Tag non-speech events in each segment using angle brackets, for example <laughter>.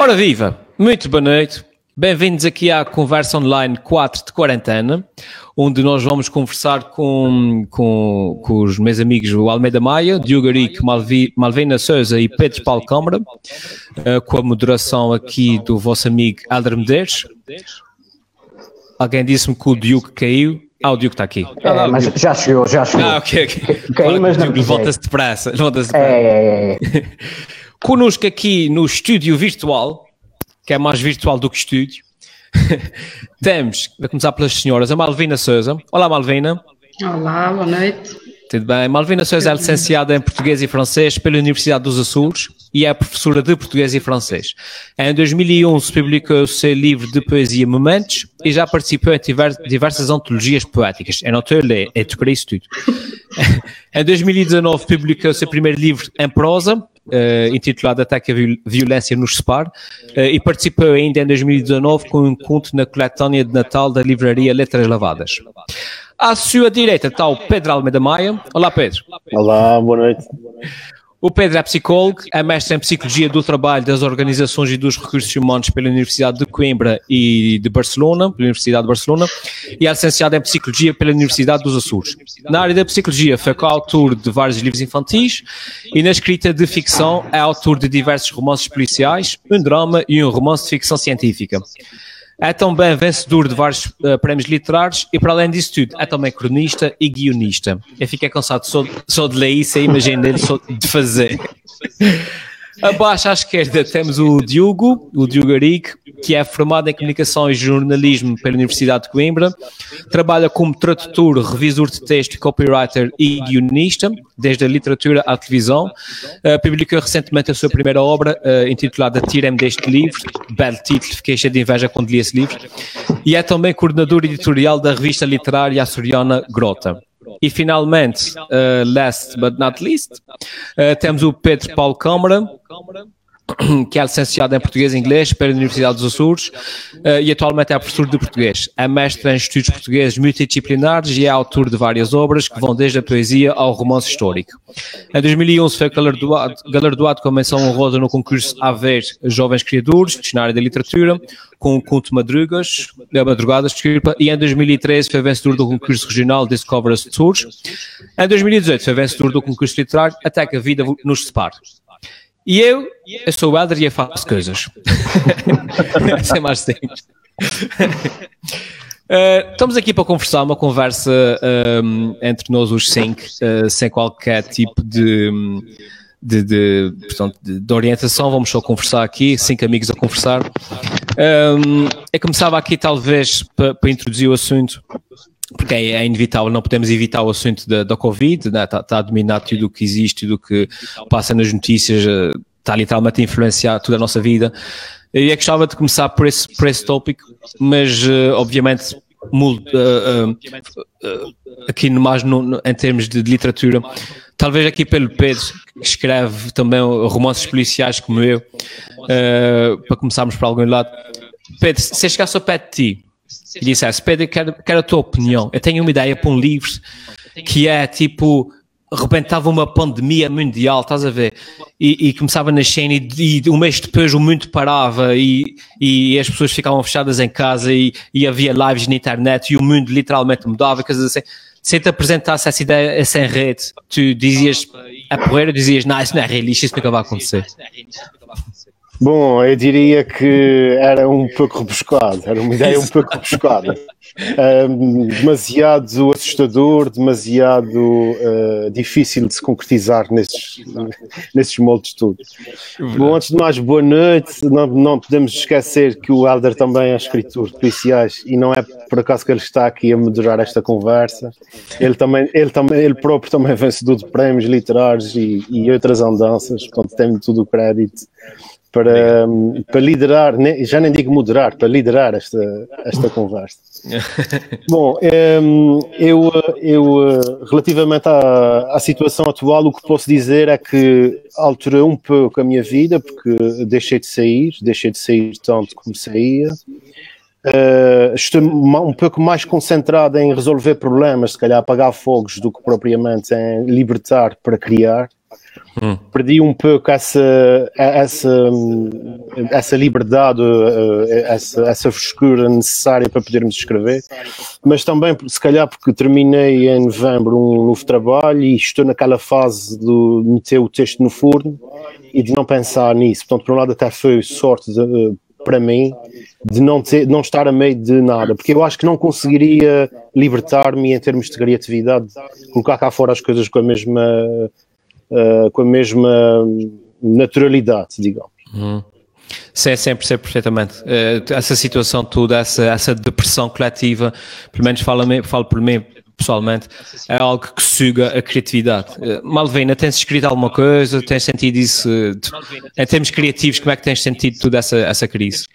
Ora viva, muito boa noite. Bem-vindos aqui à conversa online 4 de quarentena, onde nós vamos conversar com, com, com os meus amigos o Almeida Maia, Diogo Arico, Malvi, Malvina Souza e Pedro Paulo Câmara, uh, com a moderação aqui do vosso amigo Alder Medeiros. Alguém disse-me que o Diogo caiu. Ah, o Diogo está aqui. É, mas já chegou, já chegou. Ah, ok, ok. Caí, mas não Diogo, pisei. volta-se depressa. <laughs> Volta-se depressa. É, é, é. <laughs> Connosco aqui no estúdio virtual, que é mais virtual do que estúdio, <laughs> temos, a começar pelas senhoras, a Malvina Souza. Olá, Malvina. Olá, boa noite. Tudo bem? Malvina Souza é licenciada em Português e Francês pela Universidade dos Açores e é professora de Português e Francês. Em 2011 publicou o seu livro de poesia Momentos e já participou em diver- diversas antologias poéticas. Eu não estou a ler, é tocar isso tudo. <laughs> em 2019 publicou o seu primeiro livro em prosa, eh, intitulado Ataque à Viol- Violência nos Separ, eh, e participou ainda em 2019 com um conto na coletânea de Natal da livraria Letras Lavadas. À sua direita está o Pedro Almeida Maia. Olá, Pedro. Olá, boa noite. O Pedro é psicólogo, é mestre em Psicologia do Trabalho, das Organizações e dos Recursos Humanos pela Universidade de Coimbra e de Barcelona, pela Universidade de Barcelona, e é licenciado em Psicologia pela Universidade dos Açores. Na área da Psicologia foi coautor de vários livros infantis e na escrita de ficção é autor de diversos romances policiais, um drama e um romance de ficção científica. É também vencedor de vários eh, prémios literários e, para além disso tudo, é também cronista e guionista. Eu fiquei cansado só, só de ler isso e imagino ele só de fazer. Abaixo à esquerda temos o Diogo, o Diogo Arique, que é formado em Comunicação e Jornalismo pela Universidade de Coimbra. Trabalha como tradutor, revisor de texto, copywriter e guionista, desde a literatura à televisão. Uh, publicou recentemente a sua primeira obra, uh, intitulada Tira-me deste livro. Belo título, fiquei cheio de inveja quando li esse livro. E é também coordenador editorial da revista literária açoriana Grota. E finalmente, uh, last but not least, uh, temos o Pedro Paulo Câmara, que é licenciado em Português e Inglês pela Universidade dos Açores uh, e atualmente é professor de português. É mestre em estudos portugueses multidisciplinares e é autor de várias obras que vão desde a poesia ao romance histórico. Em 2011 foi galardoado, com a menção honrosa no concurso Haver Jovens Criadores, área da literatura, com o conto Madrugas, eh, Madrugadas, desculpa, e em 2013 foi vencedor do concurso regional Discover Tours. Em 2018 foi vencedor do concurso literário Até que a Vida nos Separe. E eu, eu sou o Helder e faço coisas. <laughs> Sem mais simples. <laughs> Uh, estamos aqui para conversar, uma conversa um, entre nós os cinco, uh, sem qualquer tipo de, de, de, portanto, de, orientação. Vamos só conversar aqui, cinco amigos a conversar. Um, eu começava aqui, talvez, para introduzir o assunto, porque é, é inevitável, não podemos evitar o assunto da, da Covid, está né? Tá- tá a dominar tudo o que existe, tudo o que passa nas notícias, eh, está literalmente a influenciar toda a nossa vida. Eu gostava de começar por esse, por esse tópico, mas eh, obviamente eh, eh, eh, aqui mais no- em termos de, de literatura, talvez aqui pelo Pedro, que escreve também romances policiais como eu, eh, para começarmos por algum lado. Pedro, se eu chegasse ao pé de ti e dissesse, Pedro, quero, quero a tua opinião, eu tenho uma ideia para um livro que é tipo rebentava uma pandemia mundial, estás a ver? E, e começava na cena e, e um mês depois o mundo parava e, e as pessoas ficavam fechadas em casa e, e havia lives na internet e o mundo literalmente mudava, coisas assim. Se te apresentasse essa ideia, essa rede, tu dizias a porreira, dizias, não, isso não é realista, isso nunca vai acontecer. Bom, eu diria que era um pouco rebuscado, era uma ideia um pouco rebuscada. Um, demasiado assustador, demasiado uh, difícil de se concretizar nesses, nesses moldes todos. Bom, antes de mais, boa noite. Não, não podemos esquecer que o Helder também é escritor de policiais e não é por acaso que ele está aqui a moderar esta conversa. Ele, também, ele, também, ele próprio também é vencedor de prémios literários e, e outras andanças, portanto tem todo o crédito para, para liderar, já nem digo moderar, para liderar esta, esta <laughs> conversa. <laughs> Bom, eu, eu relativamente à, à situação atual, o que posso dizer é que alterou um pouco a minha vida, porque deixei de sair, deixei de sair tanto como saía. Uh, estou um pouco mais concentrado em resolver problemas, se calhar apagar fogos, do que propriamente em libertar para criar. Hum. Perdi um pouco essa, essa, essa liberdade, essa, essa frescura necessária para podermos escrever, mas também, se calhar, porque terminei em novembro um novo trabalho e estou naquela fase de meter o texto no forno e de não pensar nisso. Portanto, por um lado, até foi sorte de, para mim de não, ter, não estar a meio de nada, porque eu acho que não conseguiria libertar-me em termos de criatividade, colocar cá fora as coisas com a mesma uh, com a mesma naturalidade, digamos. Uhum. Sim, sempre, sempre perfeitamente. Uh, essa situação toda, essa, essa depressão coletiva, pelo menos falo, falo por mim, pessoalmente, é algo que suga a criatividade. Eh, Malvina, tens escrito alguma coisa? Tens sentido isso? Em termos criativos, como é que tens sentido toda essa, essa crise?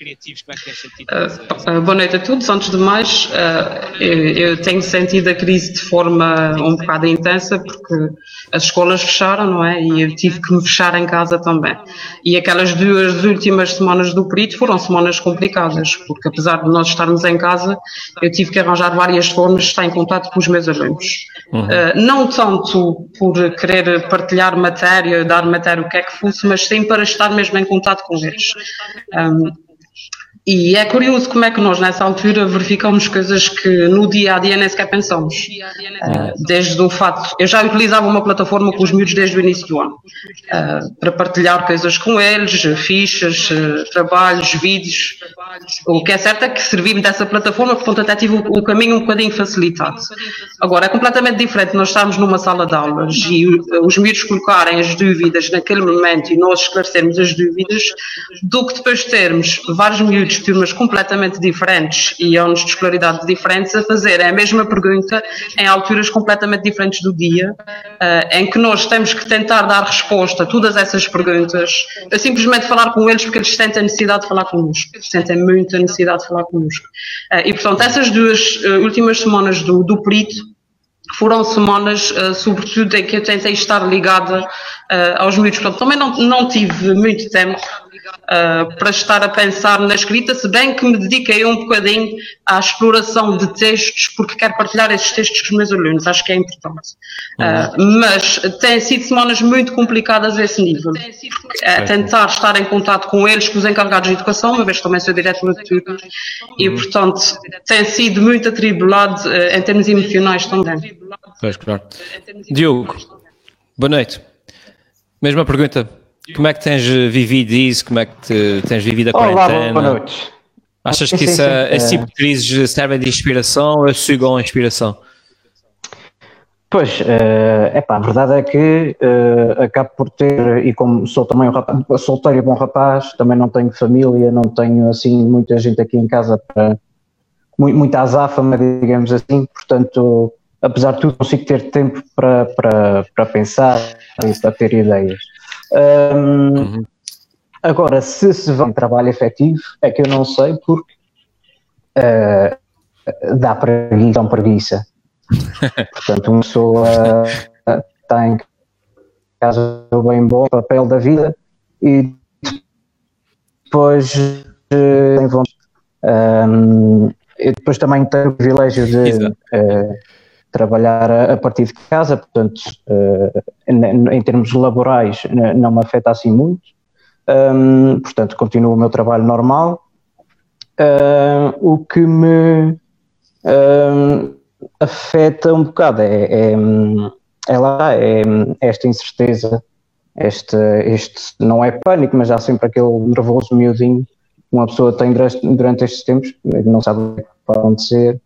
Uh, boa noite a todos. Antes de mais, uh, eu, eu, tenho sentido a crise de forma um bocado intensa, porque as escolas fecharam, não é? E eu tive que me fechar em casa também. E aquelas duas últimas semanas do perito foram semanas complicadas, porque apesar de nós estarmos em casa, eu tive que arranjar várias formas de estar em contato com os meus alunos. Uhum. Uh, não tanto por querer partilhar matéria, dar matéria, o que é que fosse, mas sim para estar mesmo em contato com eles. Um, e é curioso como é que nós, nessa altura, verificamos coisas que no dia a dia nem sequer pensamos. Uh, desde o fato. Eu já utilizava uma plataforma com os miúdos desde o início do ano, uh, para partilhar coisas com eles, fichas, uh, trabalhos, vídeos. O que é certo é que servi-me dessa plataforma, portanto, até tive o, caminho um bocadinho facilitado. Agora, é completamente diferente nós estarmos numa sala de aulas e os miúdos colocarem as dúvidas naquele momento e nós esclarecermos as dúvidas, do que depois termos vários miúdos turmas completamente diferentes e anos de escolaridade diferentes a fazer a mesma pergunta em alturas completamente diferentes do dia, uh, em que nós temos que tentar dar resposta a todas essas perguntas, a simplesmente falar com eles porque eles sentem a necessidade de falar connosco, sentem muita necessidade de falar connosco. Uh, e portanto, essas duas uh, últimas semanas do, do perito foram semanas, uh, sobretudo, em que eu tentei estar ligada uh, aos miúdos. Portanto, também não, não tive muito tempo uh, para estar a pensar na escrita, se bem que me dediquei um bocadinho à exploração de textos, porque quero partilhar esses textos com os meus alunos, acho que é importante. Uh, mas têm sido semanas muito complicadas a esse nível. É tentar estar em contato com eles, com os encarregados de educação, uma vez que também sou diretora de turno, e uhum. portanto tem sido muito atribulado uh, em termos emocionais também. Pois, claro. Diogo, boa noite. Mesma pergunta como é que tens vivido isso? Como é que te, tens vivido a quarentena? Olá, boa noite. Achas que isso, é, esse tipo de crises servem de inspiração ou sugam a inspiração? Pois, é uh, pá, a verdade é que uh, acabo por ter, e como sou também um rapaz, solteiro e bom rapaz, também não tenho família, não tenho assim muita gente aqui em casa para muita azáfama, digamos assim, portanto, apesar de tudo, consigo ter tempo para, para, para pensar e para ter ideias. Um, uhum. Agora, se se vai trabalho efetivo, é que eu não sei porque uh, dá preguiça, um preguiça. <laughs> Portanto, uma pessoa está em casa bem bom, papel da vida e depois uh, um, eu depois também tenho o privilégio de uh, trabalhar a, a, partir de casa, portanto, uh, em, termos laborais não me afeta assim muito, um, portanto, continuo o meu trabalho normal. Uh, o que me uh, afeta um bocado é, é, é lá, é, esta incerteza, este, este não é pânico, mas há sempre aquele nervoso miudinho que uma pessoa tem durante, durante estes tempos, não sabe o que vai acontecer,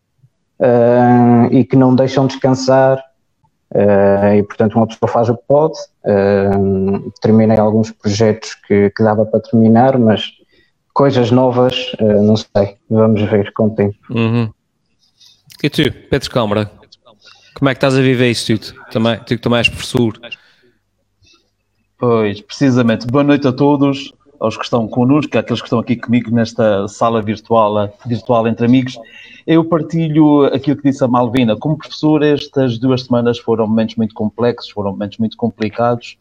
uh, e que não deixam descansar. Uh, e portanto uma pessoa faz o que pode. Uh, terminei alguns projetos que, que, dava para terminar, mas coisas novas, não sei, vamos ver com o tempo. Uhum. E tu, Pedro Câmara, como é que estás a viver isso tudo? Também, tu que também és professor. Pois, precisamente. Boa noite a todos, aos que estão connosco, àqueles que estão aqui comigo nesta sala virtual, virtual entre amigos. Eu partilho aquilo que disse a Malvina. Como professor, estas duas semanas foram momentos muito complexos, foram momentos muito complicados,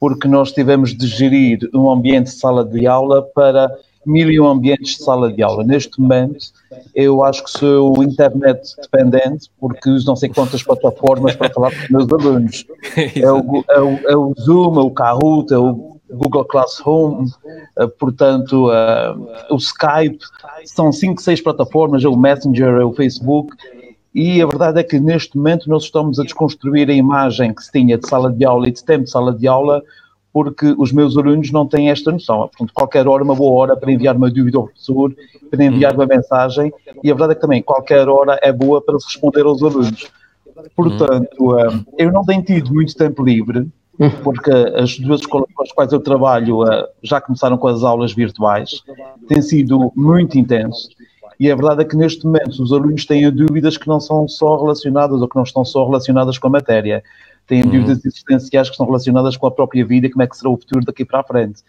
porque nós tivemos de gerir um ambiente de sala de aula para mil e um ambientes de sala de aula. Neste momento, eu acho que sou internet dependente, porque uso não sei quantas plataformas para falar com os meus alunos. <laughs> É o, é o, é o Zoom, é o Kahoot, é o Google Classroom, uh, portanto, uh, o Skype, são cinco, seis plataformas, é o Messenger, é o Facebook, e a verdade é que neste momento nós estamos a desconstruir a imagem que se tinha de sala de aula e de tempo de sala de aula, porque os meus alunos não têm esta noção. Portanto, qualquer hora, uma boa hora para enviar uma dúvida ao professor, para enviar uma mensagem, e a verdade é que também qualquer hora é boa para responder aos alunos. Portanto, eh, eu não tenho tido muito tempo livre, porque as duas escolas com as quais eu trabalho eh, já começaram com as aulas virtuais, tem sido muito intenso. E a verdade é que neste momento os alunos têm dúvidas que não são só relacionadas ou que não estão só relacionadas com a matéria. Têm uhum. dúvidas existenciais que são relacionadas com a própria vida como é que será o futuro daqui para a frente.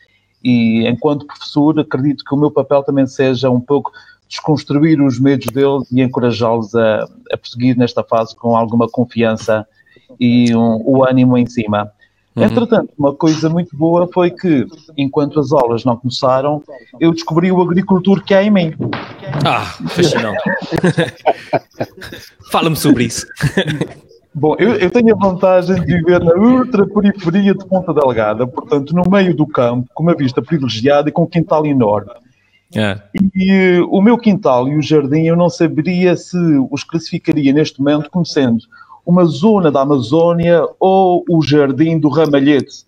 E enquanto professor, acredito que o meu papel também seja um pouco desconstruir os medos deles e encorajá-los a, a prosseguir nesta fase com alguma confiança e um, o ânimo em cima. Uhum. Entretanto, uma coisa muito boa foi que, enquanto as aulas não começaram, eu descobri o agricultor que há em mim. Ah, fascinante. <laughs> Fala-me sobre isso. Bom, eu, eu, tenho a vantagem de viver na ultra periferia de Ponta Delgada, portanto, no meio do campo, com uma vista privilegiada e com um quintal enorme. É. E uh, o meu quintal e o jardim eu não saberia se os classificaria neste momento como sendo uma zona da Amazónia ou o jardim do Ramalhete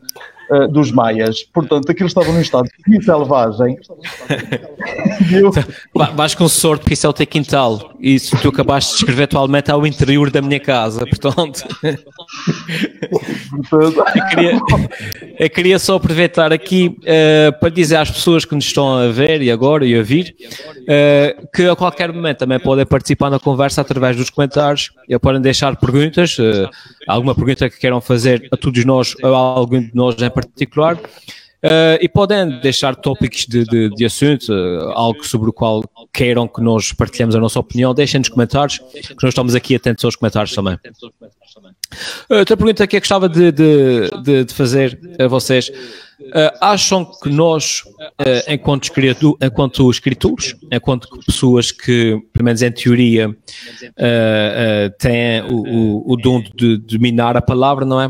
uh, dos Maias. Portanto, aquilo estava num estado de selvagem. eu... Vais com sorte porque isso é o teu quintal. E se tu acabaste de escrever atualmente ao interior da minha casa, portanto. eu, queria, eu queria só aproveitar aqui uh, para dizer às pessoas que nos estão a ver e agora e a vir uh, que a qualquer momento também podem participar na conversa através dos comentários e podem deixar perguntas, alguma pergunta que queiram fazer a todos nós ou a algum de nós em particular. Uh, e podem deixar tópicos de, de, de assunto, uh, algo sobre o qual queiram que nós partilhemos a nossa opinião, deixem nos comentários, que nós estamos aqui atentos aos comentários também. Uh, outra pergunta que eu gostava de, de, de fazer a vocês. Acham que nós, enquanto, escritor, enquanto escritores, enquanto pessoas que, pelo menos em teoria, têm o, o, o dom de dominar a palavra, não é?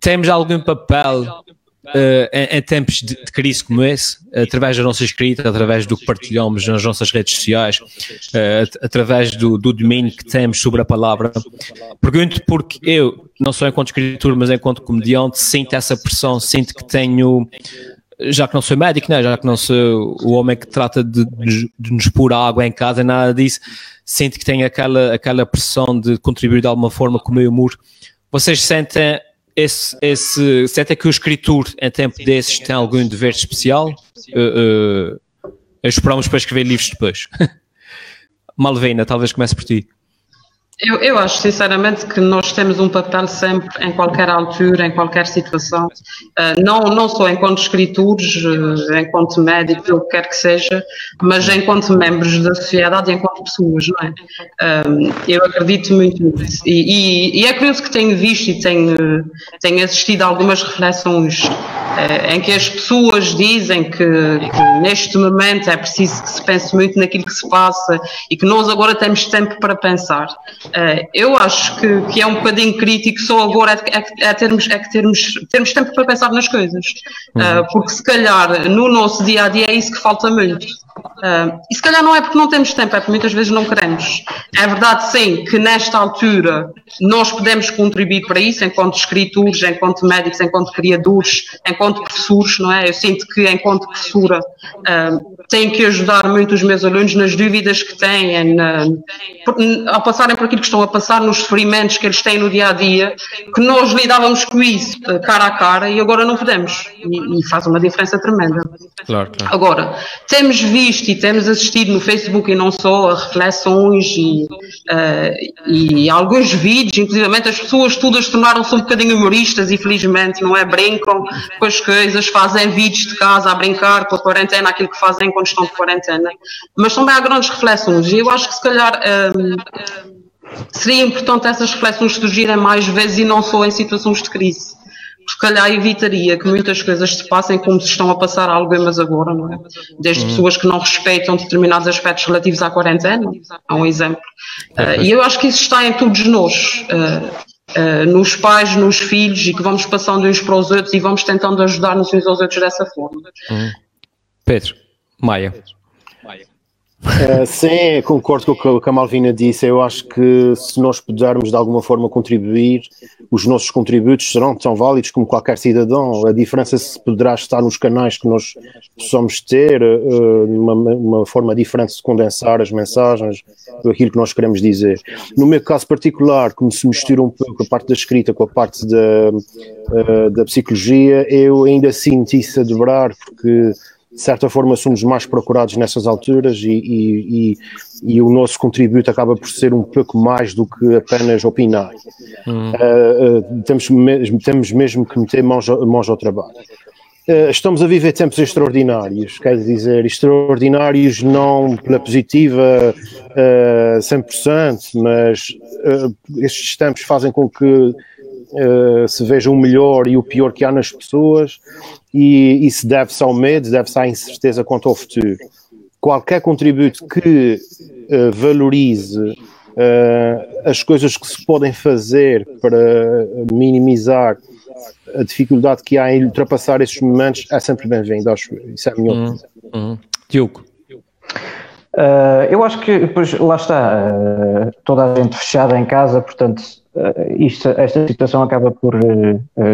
temos algum papel Uh, em, em, tempos de, de, crise como esse, através da nossa escrita, através do que partilhamos nas nossas redes sociais, uh, através do, do, domínio que temos sobre a palavra. Pergunto porque eu, não só enquanto escritor, mas enquanto comediante, sinto essa pressão, sinto que tenho, já que não sou médico, né, já que não sou o homem que trata de, de, nos pôr água em casa, nada disso, sinto que tenho aquela, aquela pressão de contribuir de alguma forma com o meu humor. Vocês sentem esse, esse, se até que o escritor em tempo desses tem algum dever especial, uh, uh, esperamos para escrever livros depois. <laughs> Malvina, talvez comece por ti. Eu, eu acho sinceramente que nós temos um papel sempre, em qualquer altura, em qualquer situação, uh, não, não só enquanto escritores, uh, enquanto médicos, o que quer que seja, mas enquanto membros da sociedade e enquanto pessoas, não é? Uh, eu acredito muito nisso. E, e, e, é curioso que tenho visto e tenho, tenho assistido a algumas reflexões em que as pessoas dizem que, que neste momento é preciso que se pense muito naquilo que se passa e que nós agora temos tempo para pensar. Uh, eu acho que, que, é um bocadinho crítico só agora é, é, é, termos, é que termos, termos tempo para pensar nas coisas. Uh, porque se calhar no nosso dia a dia é isso que falta muito. Uh, e se calhar não é porque não temos tempo, é porque muitas vezes não queremos. É verdade, sim, que nesta altura nós podemos contribuir para isso, enquanto escritores, enquanto médicos, enquanto criadores, enquanto professores, não é? Eu sinto que, enquanto professora, uh, tenho que ajudar muito os meus alunos nas dúvidas que têm, na, ao passarem por aquilo que estão a passar, nos sofrimentos que eles têm no dia a dia, que nós lidávamos com isso cara a cara e agora não podemos. E, e faz uma diferença tremenda. Claro, claro. Agora, temos visto e temos assistido no Facebook e não só a reflexões e, uh, e alguns vídeos, inclusive as pessoas todas tornaram-se um bocadinho humoristas, infelizmente, não é? Brincam com as coisas, fazem vídeos de casa a brincar com a quarentena, aquilo que fazem quando estão de quarentena. Mas também há grandes reflexões e eu acho que se calhar. Um, seria importante essas reflexões surgirem mais vezes e não só em situações de crise. Se calhar evitaria que muitas coisas se passem como se estão a passar algumas agora, não é? Desde uhum. pessoas que não respeitam determinados aspectos relativos à quarentena, há um exemplo. Uh, e eu acho que isso está em todos nós. Uh, Uh, nos pais, nos filhos e que vamos passando uns para os outros e vamos tentando ajudar-nos uns aos outros dessa forma. Uhum. Pedro, Maia. Uh, sim, concordo com o que a Malvina disse. Eu acho que se nós pudermos de alguma forma contribuir, os nossos contributos serão tão válidos como qualquer cidadão. A diferença se poderá estar nos canais que nós possamos ter, uh, uma, uma, forma diferente de condensar as mensagens, aquilo que nós queremos dizer. No meu caso particular, como se mistura um pouco a parte da escrita com a parte da, uh, da psicologia, eu ainda sinto isso a dobrar, porque de certa forma somos mais procurados nessas alturas e, e, e, e, o nosso contributo acaba por ser um pouco mais do que apenas opinar. Hum. Uh, uh, temos, mesmo, temos mesmo que meter mãos, mãos ao trabalho. Uh, estamos a viver tempos extraordinários, quer dizer, extraordinários não pela positiva uh, 100%, mas estes tempos fazem com que uh, se veja o melhor e o pior que há nas pessoas, e isso deve-se ao medo, deve-se à incerteza quanto ao futuro. Qualquer contributo que uh, valorize uh, as coisas que se podem fazer para minimizar a dificuldade que há em ultrapassar esses momentos é sempre bem-vindo, acho Isso é a minha uhum. opinião. Uhum. Diogo. Uh, eu acho que, pois, lá está, uh, toda a gente fechada em casa, portanto, isto, esta situação acaba por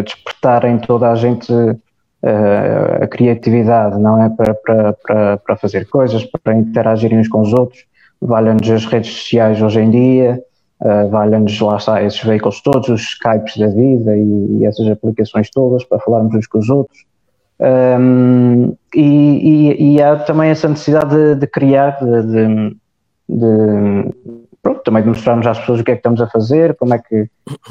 despertar em toda a gente a criatividade, não é? Para, para, para, para fazer coisas, para interagirem uns com os outros. Valem-nos as redes sociais hoje em dia, uh, valem-nos, lá está, esses veículos todos, os Skypes da vida e, e essas aplicações todas para falarmos uns com os outros. Um, e, e, e, há também essa necessidade de, de criar, de, de, pronto, também mostrarmos às pessoas o que é que estamos a fazer, como é que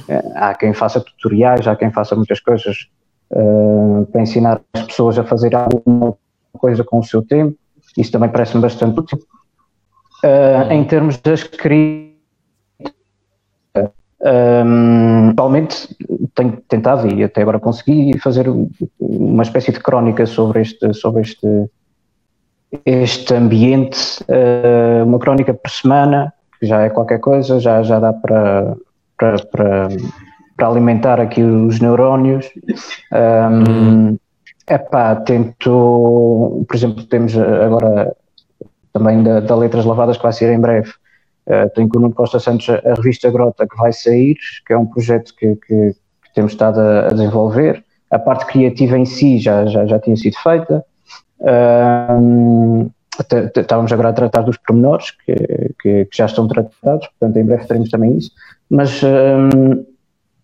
eh, há quem faça tutoriais, há quem faça muitas coisas uh, para ensinar as pessoas a fazer alguma coisa com o seu tempo, isso também parece-me bastante útil. Uh, em termos da escrita, um, atualmente tenho tentado e até agora consegui fazer uma espécie de crónica sobre este, sobre este, este ambiente, uma crónica por semana, já é qualquer coisa, já, já dá para, para, para, para alimentar aqui os neurónios. Um, epá, tento, por exemplo, temos agora também da, da Letras Lavadas que vai sair em breve, Uh, tenho com o Nuno Costa Santos a, revista Grota que vai sair, que é um projeto que, que, que temos estado a, a, desenvolver. A parte criativa em si já, já, já tinha sido feita. Estávamos agora a tratar dos pormenores, que, que, que, já estão tratados, portanto em breve teremos também isso. Mas, um,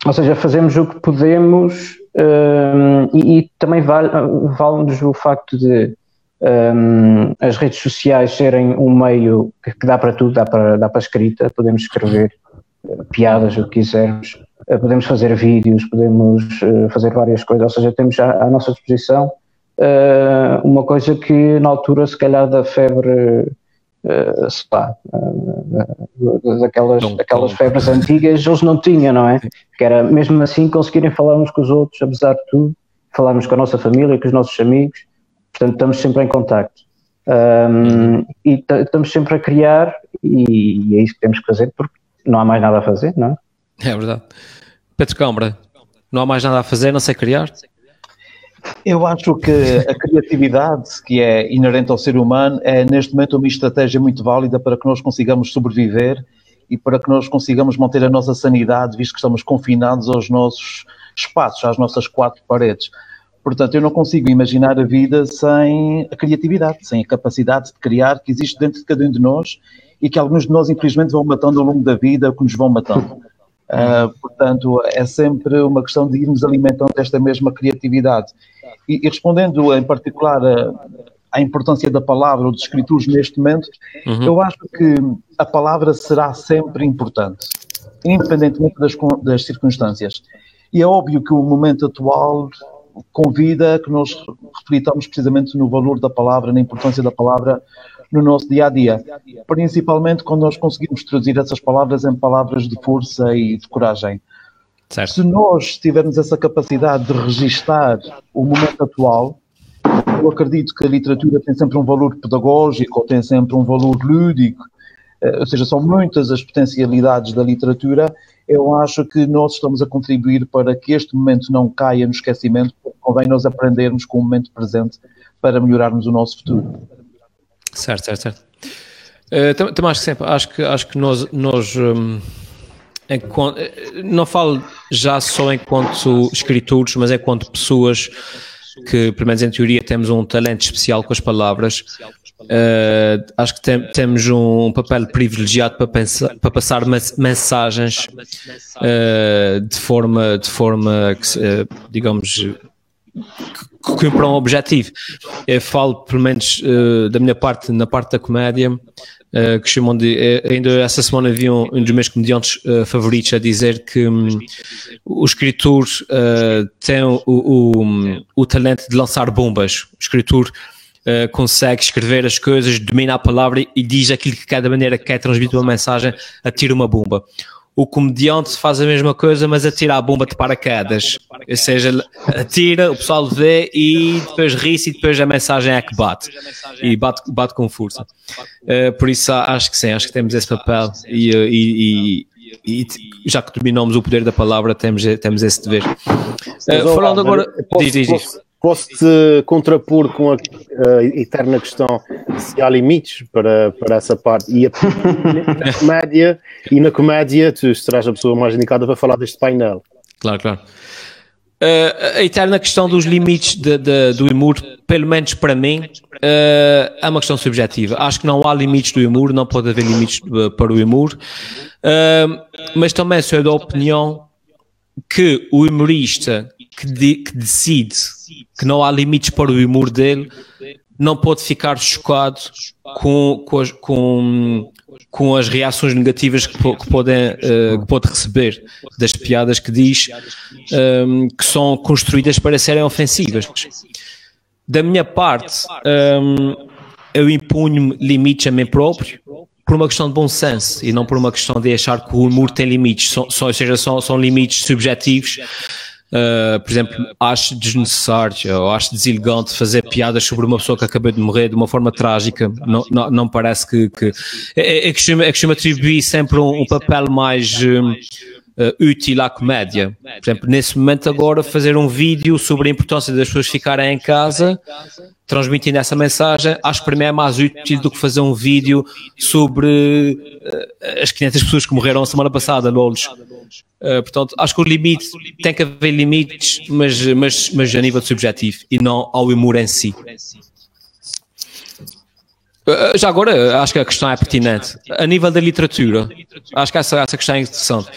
ou seja, fazemos o que podemos um, e, e, também vale-nos vale o facto de um, as redes sociais serem um meio que, dá para tudo, dá para, dá para escrita, podemos escrever uh, piadas, o que quisermos, uh, podemos fazer vídeos, podemos uh, fazer várias coisas, ou seja, temos à, à nossa disposição uma coisa que na altura, se calhar, da febre. Uh, se pá, uh, daquelas, daquelas febres antigas eles não tinham, não é? Que era mesmo assim conseguirem falar uns com os outros, apesar de tudo, falarmos com a nossa família, com os nossos amigos, Portanto, estamos sempre em contacto. Um, e estamos sempre a criar, e, e, é isso que temos que fazer, porque não há mais nada a fazer, não é? É verdade. Pedro Câmara, não há mais nada a fazer, não sei criar? Eu acho que a criatividade que é inerente ao ser humano é neste momento uma estratégia muito válida para que nós consigamos sobreviver e para que nós consigamos manter a nossa sanidade, visto que estamos confinados aos nossos espaços, às nossas quatro paredes. Portanto, eu não consigo imaginar a vida sem a criatividade, sem a capacidade de criar que existe dentro de cada um de nós e que alguns de nós, infelizmente, vão matando ao longo da vida, que nos vão matando. Uh, portanto, é sempre uma questão de irmos alimentando esta mesma criatividade. E, e respondendo em particular à importância da palavra ou dos escritores neste momento, uhum. eu acho que a palavra será sempre importante, independentemente das, das circunstâncias. E é óbvio que o momento atual convida a que nós reflitamos precisamente no valor da palavra, na importância da palavra no nosso dia a dia, principalmente quando nós conseguimos traduzir essas palavras em palavras de força e de coragem. Certo. Se nós tivermos essa capacidade de registar o momento atual, eu acredito que a literatura tem sempre um valor pedagógico, ou tem sempre um valor lúdico, eh, ou seja, são muitas as potencialidades da literatura. Eu acho que nós estamos a contribuir para que este momento não caia no esquecimento, porque convém nós aprendermos com o momento presente para melhorarmos o nosso futuro. Certo, certo, certo. Uh, também acho que sempre, acho que, acho que nós, nós um, enquanto, não falo já só enquanto escritores, mas enquanto pessoas que, pelo menos em teoria, temos um talento especial com as palavras. Uh, acho que tem, temos um papel privilegiado para, pensar, para passar mensagens uh, de forma, de forma que, digamos, que cumpram um objetivo. Eu falo, pelo menos da minha parte, na parte da comédia, Uh, que chamam de. Uh, ainda essa semana vi um, um dos meus comediantes uh, favoritos a dizer que um, o escritor tem o, o, o, talento de lançar bombas. O escritor consegue escrever as coisas, domina a palavra e diz aquilo que quer da maneira que quer transmitir uma mensagem, atira uma bomba o comediante faz a mesma coisa, mas atira a bomba de paraquedas. Ou seja, atira, o pessoal vê e depois ri-se e depois a mensagem é que bate. E bate, bate com força. Uh, por isso acho que sim, acho que temos esse papel e, e, e, e já que dominamos o poder da palavra, temos, temos esse dever. Uh, falando agora. Diz, diz, diz. Posso-te contrapor com a, a, eterna questão se há limites para, para essa parte. E a, na <laughs> comédia, e na comédia, tu serás a pessoa mais indicada para falar deste painel. Claro, claro. Uh, a eterna questão dos limites de, de, do humor, pelo menos para mim, uh, é uma questão subjetiva. Acho que não há limites do humor, não pode haver limites uh, para o humor, uh, mas também sou da opinião que o humorista que, de, que, decide que não há limites para o humor dele não pode ficar chocado com, com, as, com, com as reações negativas que, que, podem, uh, que pode receber das piadas que diz um, ehm, que são construídas para serem ofensivas. Da minha parte, um, ehm, eu impunho limites a mim próprio por uma questão de bom senso e não por uma questão de achar que o humor tem limites, são, são, ou seja, são, são limites subjetivos. Uh, por exemplo, acho desnecessário ou acho deselegante fazer piadas sobre uma pessoa que acabou de morrer de uma forma trágica. Não, não, não parece que. que é, é, costumo, é costumo atribuir sempre um, um papel mais. Um, uh, útil à comédia. Por exemplo, nesse momento agora fazer um vídeo sobre a importância das pessoas ficarem em casa, transmitindo essa mensagem, acho que para mim é mais útil do que fazer um vídeo sobre uh, as 500 pessoas que morreram a semana passada, lolos. Uh, portanto, acho que o limite tem que haver limites, mas, mas, mas a nível subjetivo e não ao humor em si. Já agora, acho que a questão é pertinente. A nível da literatura, acho que essa, essa questão é interessante.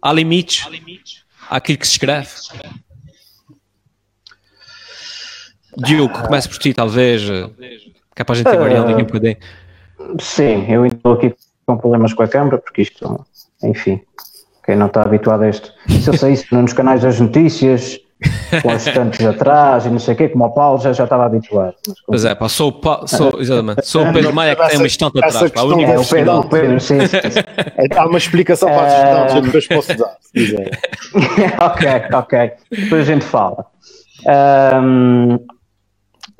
Há limites àquilo que se escreve. Diogo, começa por ti, talvez, que é para a gente ir variando aqui um bocadinho. Sim, eu estou aqui com problemas com a câmara, porque isto, enfim, quem não está habituado a isto. Se eu saísse nos canais das notícias, com os estantes atrás e não sei o quê, como o Paulo já, já estava habituado. Mas, pois é, pá, sou, pa, sou, exatamente, sou o Pedro Maia que tem uma estante atrás. Pá, o, é, o Pedro, o Pedro sim, sim. <laughs> Há uma explicação para as estantes, depois posso dar, se quiser. <laughs> ok, ok, depois a gente fala. Um,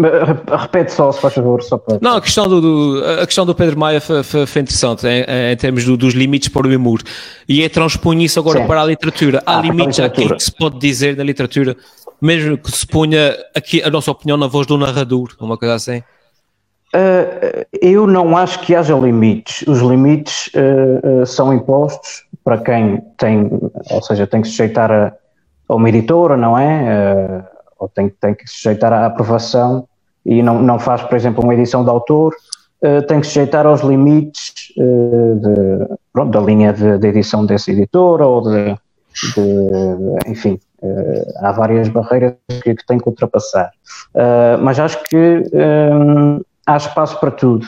Repete só, se faz favor, só para. Não, a questão do, do a questão do Pedro Maia foi, foi, interessante em, em termos do, dos limites para o humor. E é transpunha isso agora Sim. para a literatura. Há ah, limites aqui que se pode dizer na literatura, mesmo que se ponha aqui a nossa opinião na voz do narrador, uma coisa assim. Uh, eu não acho que haja limites. Os limites uh, uh, são impostos para quem tem, ou seja, tem que sujeitar a, a uma editora, não é? Ou tem, tem que sujeitar à aprovação e não, não faz, por exemplo, uma edição de autor, uh, tem que sujeitar aos limites uh, de, pronto, da linha de, de, edição desse editor ou de, de enfim, uh, há várias barreiras que, que tem que ultrapassar. mas acho que um, há espaço para tudo.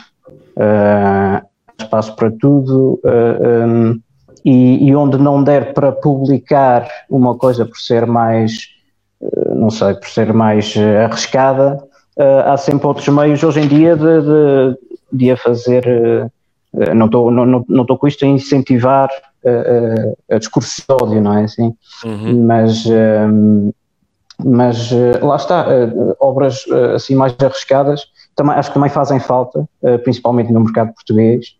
há espaço para tudo. Um, e, e, onde não der para publicar uma coisa por ser mais não sei, por ser mais eh, arriscada, eh, há sempre outros meios hoje em dia de, de, de a fazer. Eh, não estou não, não, não com isto a incentivar a, a, a discurso de ódio, não é assim? Uhum. Mas, um, mas lá está, obras assim mais arriscadas também, acho que também fazem falta, principalmente no mercado português.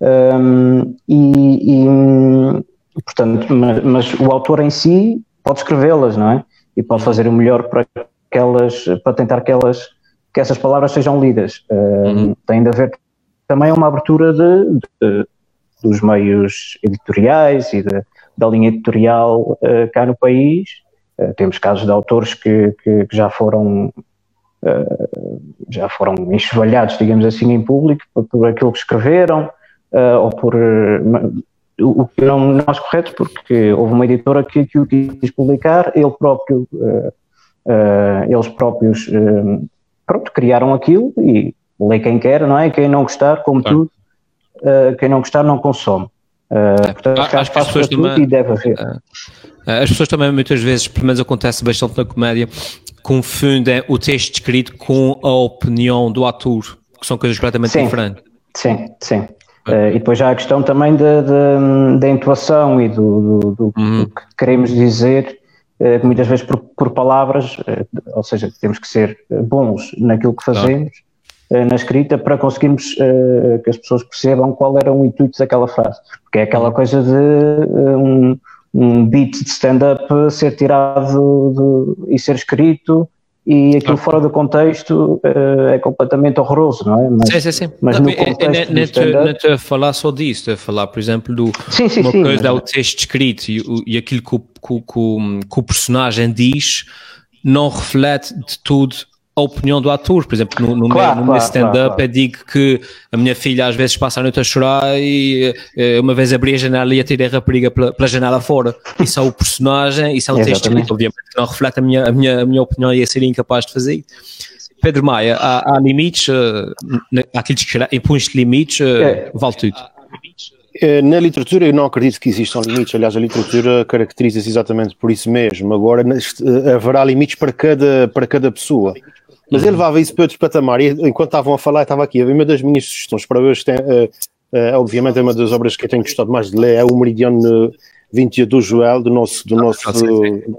Um, e, e, portanto, mas, mas, o autor em si pode escrevê-las, não é? E pode fazer o melhor para que elas, para tentar que elas, que essas palavras sejam lidas. Uhum. Tem de haver também uma abertura de, de dos meios editoriais e de, da linha editorial uh, cá no país. Uh, temos casos de autores que, que, que já foram uh, já foram enxovalhados, digamos assim, em público por, por aquilo que escreveram ou por o que não, não acho correto porque houve uma editora que, que o quis publicar, ele próprio eles próprios pronto, criaram aquilo e lê quem quer, não é? Quem não gostar, como claro. tudo, uh, quem não gostar não consome. Uh, portanto, ah, acho que as pessoas também, e deve haver. Uh, as pessoas também muitas vezes, pelo menos acontece bastante na comédia, confundem o texto escrito com a opinião do ator, que são coisas completamente sim, diferentes. Sim, sim. Uh, e depois já a questão também da, da, intuação e do, do, do, uhum. do, que queremos dizer, uh, muitas vezes por, por palavras, uh, ou seja, temos que ser bons naquilo que fazemos eh, na escrita para conseguirmos que as pessoas percebam qual era o intuito daquela frase. Porque é aquela uhum. coisa de um, um beat de stand-up ser tirado de, e ser escrito e aquilo fora do contexto uh, é completamente horroroso, não é? Mas, sim, sim, sim. Mas não, no contexto não estou a falar só disso, estou a falar, por exemplo, do sim, sim, uma sim, coisa mas... é o texto escrito e, e aquilo que o, que, que, que o personagem diz não reflete de tudo a opinião do ator. Por exemplo, no, no claro, meu, claro, stand-up claro, eu digo que a minha filha às vezes passa a noite a chorar e uh, uma vez abri a janela e atirei a rapariga pela, pela janela fora. Isso é o personagem, isso é o texto escrito, obviamente, que não reflete a minha, a minha, a minha opinião e eu seria incapaz de fazer. Pedro Maia, há, há limites, uh, aquilo que impões limites, uh, é. vale tudo. Na literatura eu não acredito que existam limites, aliás a literatura caracteriza-se exatamente por isso mesmo, agora haverá limites para cada, para cada pessoa. Mas ele levava isso para outro patamar e enquanto estavam a falar, estava aqui. Uma das minhas sugestões para hoje, tem, uh, uh, obviamente, é uma das obras que eu tenho gostado mais de ler, é o Meridiano 28 do Joel, do nosso, do nosso,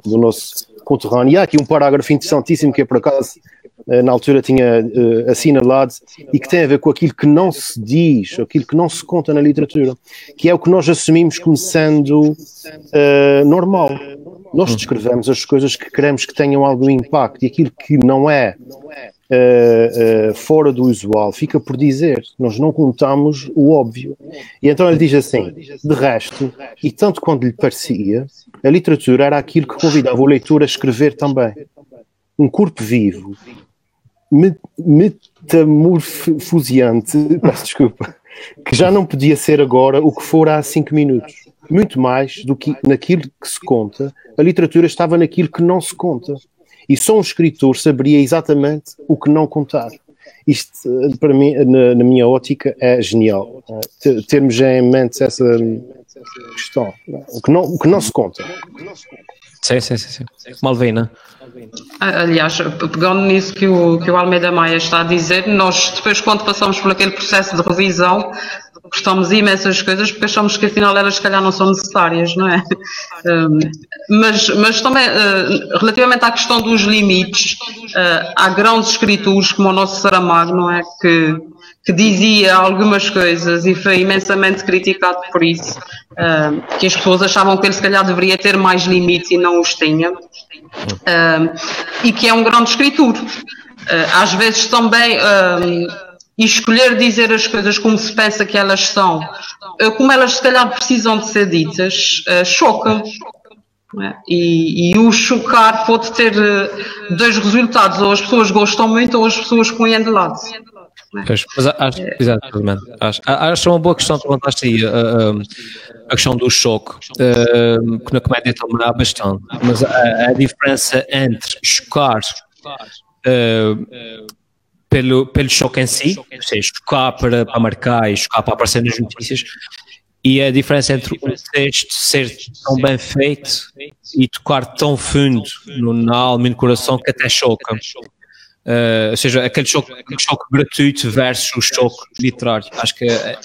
do nosso conterrâneo. E há aqui um parágrafo interessantíssimo que é por acaso na altura tinha uh, assinalado e que tem a ver com aquilo que não se diz, aquilo que não se conta na literatura, que é o que nós assumimos como sendo uh, normal. Nós descrevemos as coisas que queremos que tenham algum impacto e aquilo que não é uh, fora do usual fica por dizer. Nós não contamos o óbvio. E então ele diz assim: de resto, e tanto quando lhe parecia, a literatura era aquilo que convidava o leitor a escrever também. Um corpo vivo, metamorfoseante, <laughs> peço desculpa, que já não podia ser agora o que fora há cinco minutos. Muito mais do que naquilo que se conta, a literatura estava naquilo que não se conta. E só um escritor saberia exatamente o que não contar. Isto, para mim, na, na minha ótica, é genial. Termos em mente essa questão. O que não, o que não se conta. Sim, sim, sim. sim. Malvina. Aliás, pegando nisso que o, que o Almeida Maia está a dizer, nós depois, quando passamos por aquele processo de revisão, gostamos imensas coisas porque achamos que afinal elas se calhar não são necessárias, não é? Mas, mas também, uh, relativamente à questão dos limites, uh, há grandes escritores como o nosso Saramago, não é? Que, que dizia algumas coisas e foi imensamente criticado por isso, uh, que as pessoas achavam que ele se calhar deveria ter mais limites e não os tinha e que é um grande escritor. Uh, às vezes também escolher dizer as coisas como se pensa que elas são, uh, como elas se calhar precisam de ser ditas, uh, choca. É? E, e, o chocar pode ter dois resultados, ou as pessoas gostam muito ou as pessoas põem de lado. Pois, mas acho, é. exatamente. Acho, acho uma boa questão que levantaste aí, a, questão do choque, uh, que na comédia também há bastante, mas a, a diferença entre chocar uh, pelo, pelo choque em si, ou seja, chocar para, para marcar e chocar para aparecer nas notícias, e a diferença entre o texto ser tão bem feito e tocar tão fundo no, na alma e no coração que até choca. Uh, ou seja, aquele choque, aquele choque gratuito versus o choque literário. Acho que a,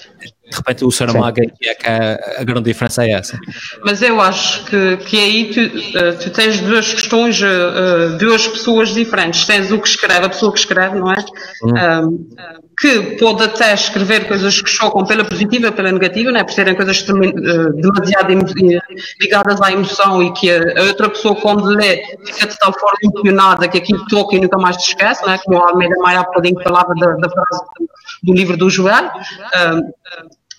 de repente o Saramago é que a, a, grande diferença é essa. Mas eu acho que, que aí tu, eh, tu tens duas questões, uh, duas pessoas diferentes. Tens o que escreve, a pessoa que escreve, não é? Hum. Um, que pode até escrever coisas que chocam pela positiva e pela negativa, né, por serem coisas demasiado ligadas à emoção e que a outra pessoa, quando lê, fica de tal forma emocionada que aquilo toca e nunca mais te esquece, né, como o Almeida Maia há falava da, da frase do livro do Joel.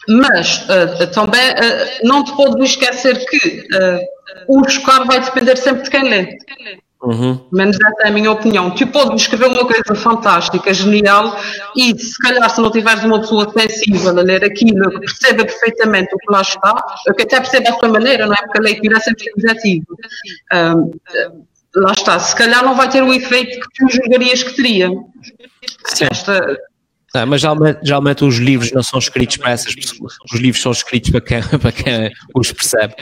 mas uh, também uh, não te pode esquecer que uh, o chocar vai depender sempre de quem lê. Uhum. Menos essa é a minha opinião. Tu podes escrever uma coisa fantástica, genial, e se calhar se não tiveres uma pessoa sensível a ler aquilo, que perceba perfeitamente o que lá está, que até perceba a sua maneira, não é? Porque a leitura é sempre subjetiva. Um, lá está, se calhar não vai ter o efeito que tu julgarias que teria. Sim. Esta, ah, mas geralmente, geralmente, os livros não são escritos para essas pessoas, os livros são escritos para quem, <laughs> para quem os percebe.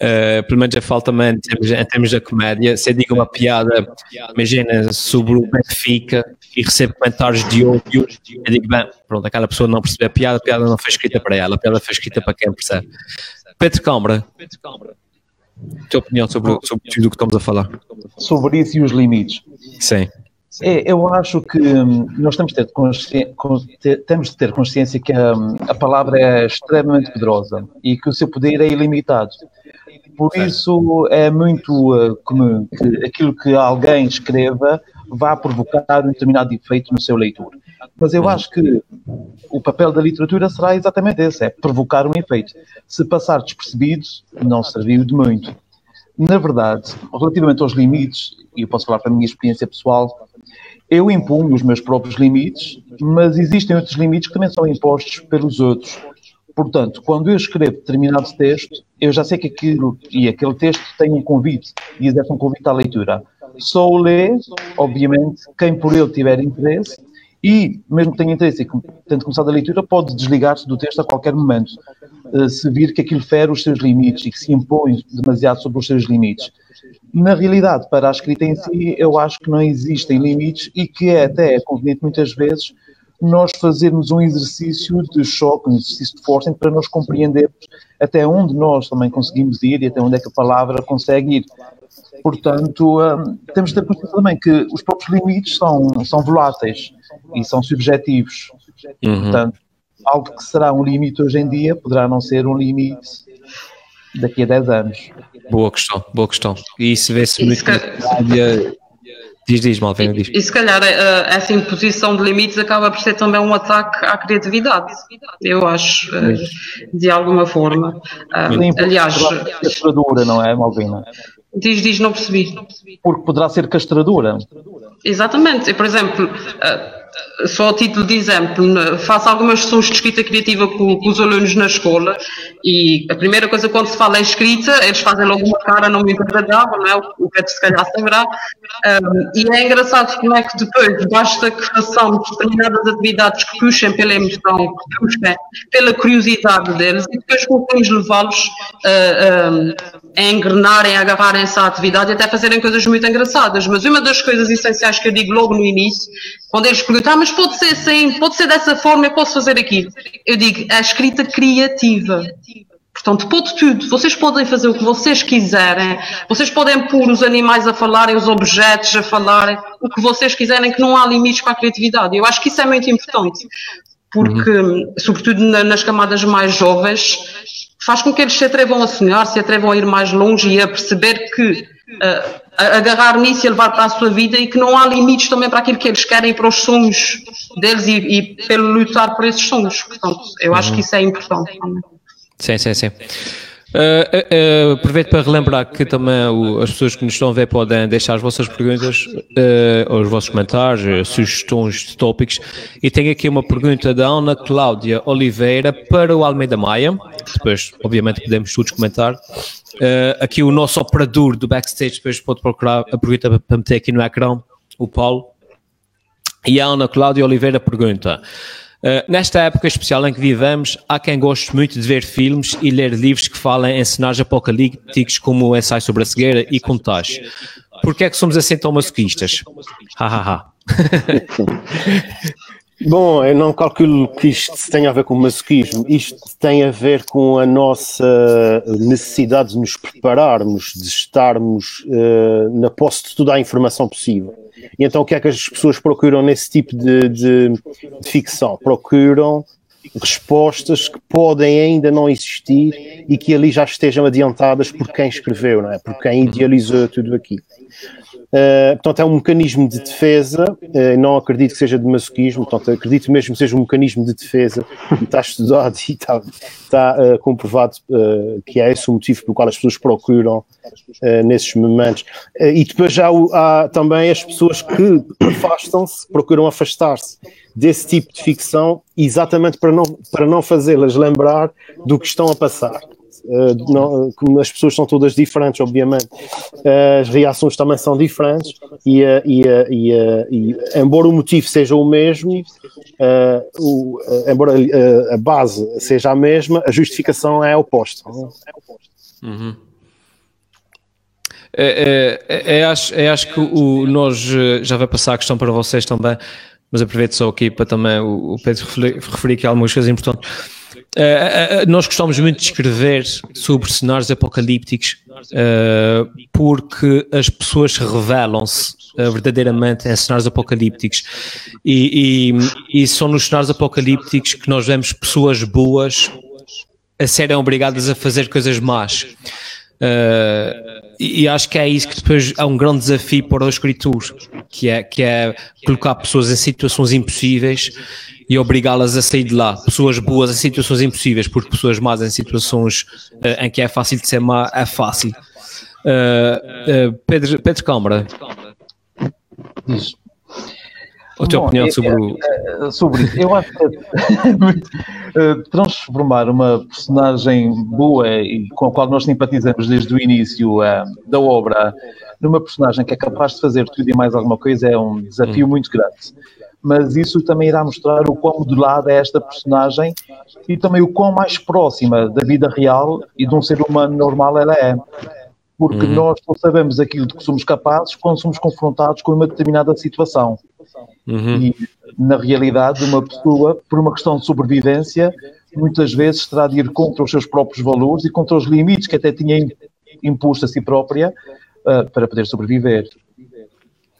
Uh, pelo menos a falta também em termos, em termos da comédia. Se eu digo uma piada, imagina, sobre o Benfica e recebo comentários de ódio, eu digo, bem, pronto, aquela pessoa não percebeu a piada, a piada não foi escrita para ela, a piada foi escrita para quem percebe. Pedro Câmara, tua opinião sobre, sobre tudo o que estamos a falar? Sobre isso e os limites. Sim. É, eu acho que hum, nós temos de ter, temos de ter consciência que a, hum, a, palavra é extremamente poderosa e que o seu poder é ilimitado. Por isso é muito uh, comum que aquilo que alguém escreva vá provocar um determinado efeito no seu leitor. Mas eu acho que o papel da literatura será exatamente esse, é provocar um efeito. Se passar despercebido, não serviu de muito. Na verdade, relativamente aos limites, e eu posso falar para a minha experiência pessoal, eu imponho os meus próprios limites, mas existem outros limites que também são impostos pelos outros. Portanto, quando eu escrevo determinado texto, eu já sei que aquilo e aquele texto tem um convite e exerce um convite à leitura. Só o lê, obviamente, quem por ele tiver interesse e, mesmo que tenha interesse e tente começar a leitura, pode desligar-se do texto a qualquer momento, eh, se vir que aquilo fere os seus limites e que se impõe demasiado sobre os seus limites. Na realidade, para a escrita em si, eu acho que não existem limites e que é até conveniente muitas vezes nós fazermos um exercício de choque, um exercício de força para nós compreendermos até onde nós também conseguimos ir e até onde é que a palavra consegue ir. Portanto, hum, temos de ter consciência também que os próprios limites são, são voláteis e são subjetivos. Uhum. Portanto, algo que será um limite hoje em dia poderá não ser um limite daqui a 10 anos. Boa questão, boa questão. E se vê-se muito que... Diz, diz, Malvina, diz. E se calhar eh, essa imposição de limites acaba por ser também um ataque à criatividade, eu acho, eh, de alguma forma. Sim, aliás. Castradura, não é, Malvina? Diz, diz, não percebi. Porque poderá ser castradura. Exatamente. Por exemplo, eh, só a título de exemplo, faço algumas sessões de escrita criativa com, com, os alunos na escola e a primeira coisa quando se fala em escrita, eles fazem logo uma cara não muito agradável, não é? O Pedro se calhar saberá. Um, e é engraçado como é que depois basta que façamos determinadas atividades que puxem pela emoção, que puxem pela curiosidade deles e depois conseguimos levá-los a engrenarem, a agarrarem essa atividade e até fazerem coisas muito engraçadas. Mas uma das coisas essenciais que eu digo logo no início, quando eles perguntam, ah, mas pode ser assim, pode ser dessa forma, eu posso fazer aquilo. Eu digo, a escrita criativa. Portanto, pode tudo. Vocês podem fazer o que vocês quiserem. Vocês podem pôr os animais a falarem, os objetos a falarem, o que vocês quiserem, que não há limites para a criatividade. Eu acho que isso é muito importante. Porque, uhum. sobretudo nas camadas mais jovens, faz com que eles se atrevam a sonhar, se atrevam a ir mais longe e a perceber que uh, agarrar nisso e levar para a sua vida e que não há limites também para aquilo que eles querem, para os sonhos deles e, e pelo lutar por esses sonhos. Portanto, eu acho que isso é importante. Sim, sim, sim. Uh, uh, aproveito para relembrar que também o, as pessoas que nos estão a ver podem deixar as vossas perguntas, uh, os vossos comentários, sugestões de tópicos. E tenho aqui uma pergunta da Ana Cláudia Oliveira para o Almeida Maia. Depois, obviamente, podemos todos comentar. aqui o nosso operador do backstage depois pode procurar a pergunta para meter aqui no ecrã, o Paulo. E a Ana Cláudia Oliveira pergunta: Uh, nesta época especial em que vivemos, há quem goste muito de ver filmes e ler livros que falem em cenários apocalípticos como o Ensaio sobre a Cegueira e Contágio. Por que é que somos assim tão masoquistas? Ha, ha, ha. <laughs> Bom, eu não calculo que isto tenha a ver com masoquismo. Isto tem a ver com a nossa necessidade de nos prepararmos, de estarmos uh, na posse de toda a informação possível. E então o que é que as pessoas procuram nesse tipo de, de, de ficção? Procuram respostas que podem ainda não existir e que ali já estejam adiantadas por quem escreveu, não é? por quem idealizou tudo aquilo. Uh, portanto, é um mecanismo de defesa, uh, não acredito que seja de masoquismo, portanto, acredito mesmo que seja um mecanismo de defesa, está <laughs> estudado e está, está uh, comprovado que é esse o motivo pelo qual as pessoas procuram nesses momentos. e depois já há também as pessoas que <coughs> afastam-se, procuram afastar-se desse tipo de ficção exatamente para não, para não fazê-las lembrar do que estão a passar. Uh, não, como as pessoas são todas diferentes, obviamente, as reações também são diferentes e, uh, e, e embora o motivo seja o mesmo, o, embora a base seja a mesma, a justificação é oposta. Uhum. É, é, é, acho, é, acho que o, nós já vai passar a questão para vocês também, mas aproveito só aqui para também o, o Pedro referir, referir aqui algumas coisas importantes. Uh, uh, nós gostamos muito de escrever sobre cenários apocalípticos uh, porque as pessoas revelam-se verdadeiramente em cenários apocalípticos e, e, e, são nos cenários apocalípticos que nós vemos pessoas boas a serem obrigadas a fazer coisas más. E, e acho que é isso que depois é um grande desafio para os escritores, que é, que é colocar pessoas em situações impossíveis e obrigá-las a sair de lá. Pessoas boas em situações impossíveis, porque pessoas más em situações uh, em que é fácil de ser má, é fácil. Uh, uh, Pedro, Pedro Câmara. Diz. A tua Bom, opinião é, sobre o. É, sobre isso. Eu acho que é <laughs> transformar uma personagem boa e com a qual nós simpatizamos desde o início da obra numa personagem que é capaz de fazer tudo e mais alguma coisa é um desafio hum. muito grande mas isso também irá mostrar o quão modelada é esta personagem e também o quão mais próxima da vida real e de um ser humano normal ela é. Porque uhum. nós só sabemos aquilo de que somos capazes quando somos confrontados com uma determinada situação. Uhum. E, na realidade, uma pessoa, por uma questão de sobrevivência, muitas vezes terá de ir contra os seus próprios valores e contra os limites que até tinha imposto a si própria uh, para poder sobreviver.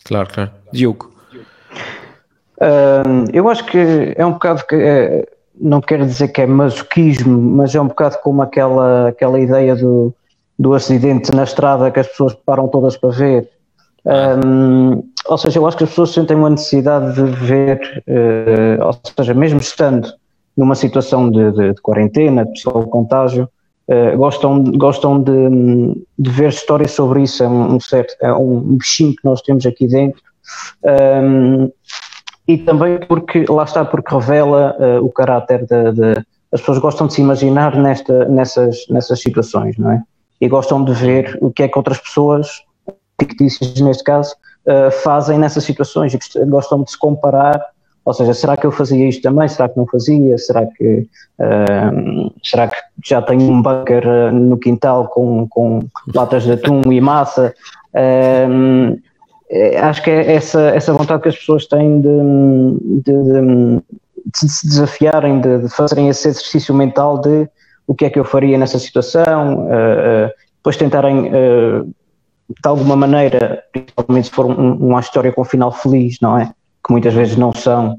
Claro, claro. Diogo. Uh, eu acho que é um bocado que é, não quero dizer que é masoquismo, mas é um bocado como aquela, aquela ideia do, do acidente na estrada que as pessoas param todas para ver. Um, ou seja, eu acho que as pessoas sentem uma necessidade de ver, uh, ou seja, mesmo estando numa situação de, de, de quarentena, de possível contágio, uh, gostam, gostam de, de, ver histórias sobre isso. É um, um certo, é um bichinho que nós temos aqui dentro. Um, e também porque, lá está, porque revela uh, o caráter de, As pessoas gostam de se imaginar nesta, nessas, nessas situações, não é? E gostam de ver o que é que outras pessoas, fictícias neste caso, uh, fazem nessas situações e gostam de se comparar. Ou seja, será que eu fazia isto também? Será que não fazia? Será que, uh, será que já tenho um bunker no quintal com, com latas de atum e massa? É, acho que é essa, essa vontade que as pessoas têm de, de, de, de se desafiarem, de, fazerem esse exercício mental de o que é que eu faria nessa situação, depois tentarem, uh, de alguma maneira, principalmente se for um, uma história com um final feliz, não é? Que muitas vezes não são,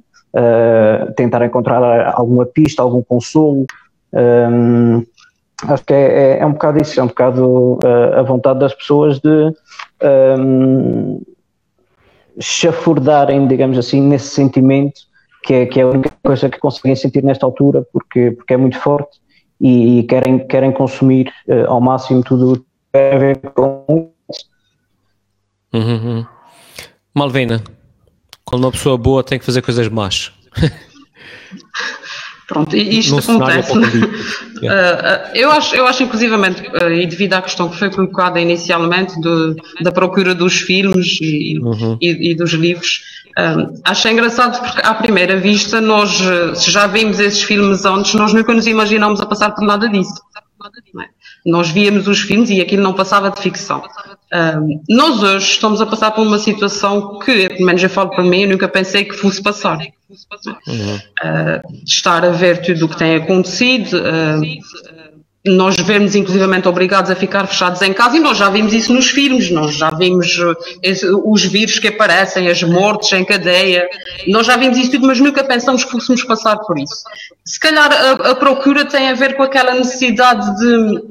tentar encontrar alguma pista, algum consolo. Um, acho que é, é, é, um bocado isso, é um bocado a vontade das pessoas de. Um, chafurdarem, digamos assim, nesse sentimento, que é, que é a única coisa que conseguem sentir nesta altura, porque, porque é muito forte e, e querem, querem consumir uh, ao máximo tudo que tem a ver com. Uhum, uhum. Malvina, quando uma pessoa boa tem que fazer coisas más. <laughs> Pronto, e isto acontece. uh, <laughs> eu, acho, eu acho, inclusivamente, uh, e devido à questão que foi colocada inicialmente de, da procura dos filmes e, uhum. e, e dos livros, uh, acho engraçado porque, à primeira vista, nós, se já vimos esses filmes antes, nós nunca nos imaginamos a passar por nada disso. É? Nós víamos os filmes e aquilo não passava de ficção. Um, nós hoje estamos a passar por uma situação que, pelo menos eu falo para mim, eu nunca pensei que fosse passar. Uhum. Uh, estar a ver tudo o que tem acontecido, uh, nós vemos inclusivamente obrigados a ficar fechados em casa e nós já vimos isso nos filmes, nós já vimos os vírus que aparecem, as mortes em cadeia, nós já vimos isso tudo, mas nunca pensamos que fôssemos passar por isso. Se calhar a, a procura tem a ver com aquela necessidade de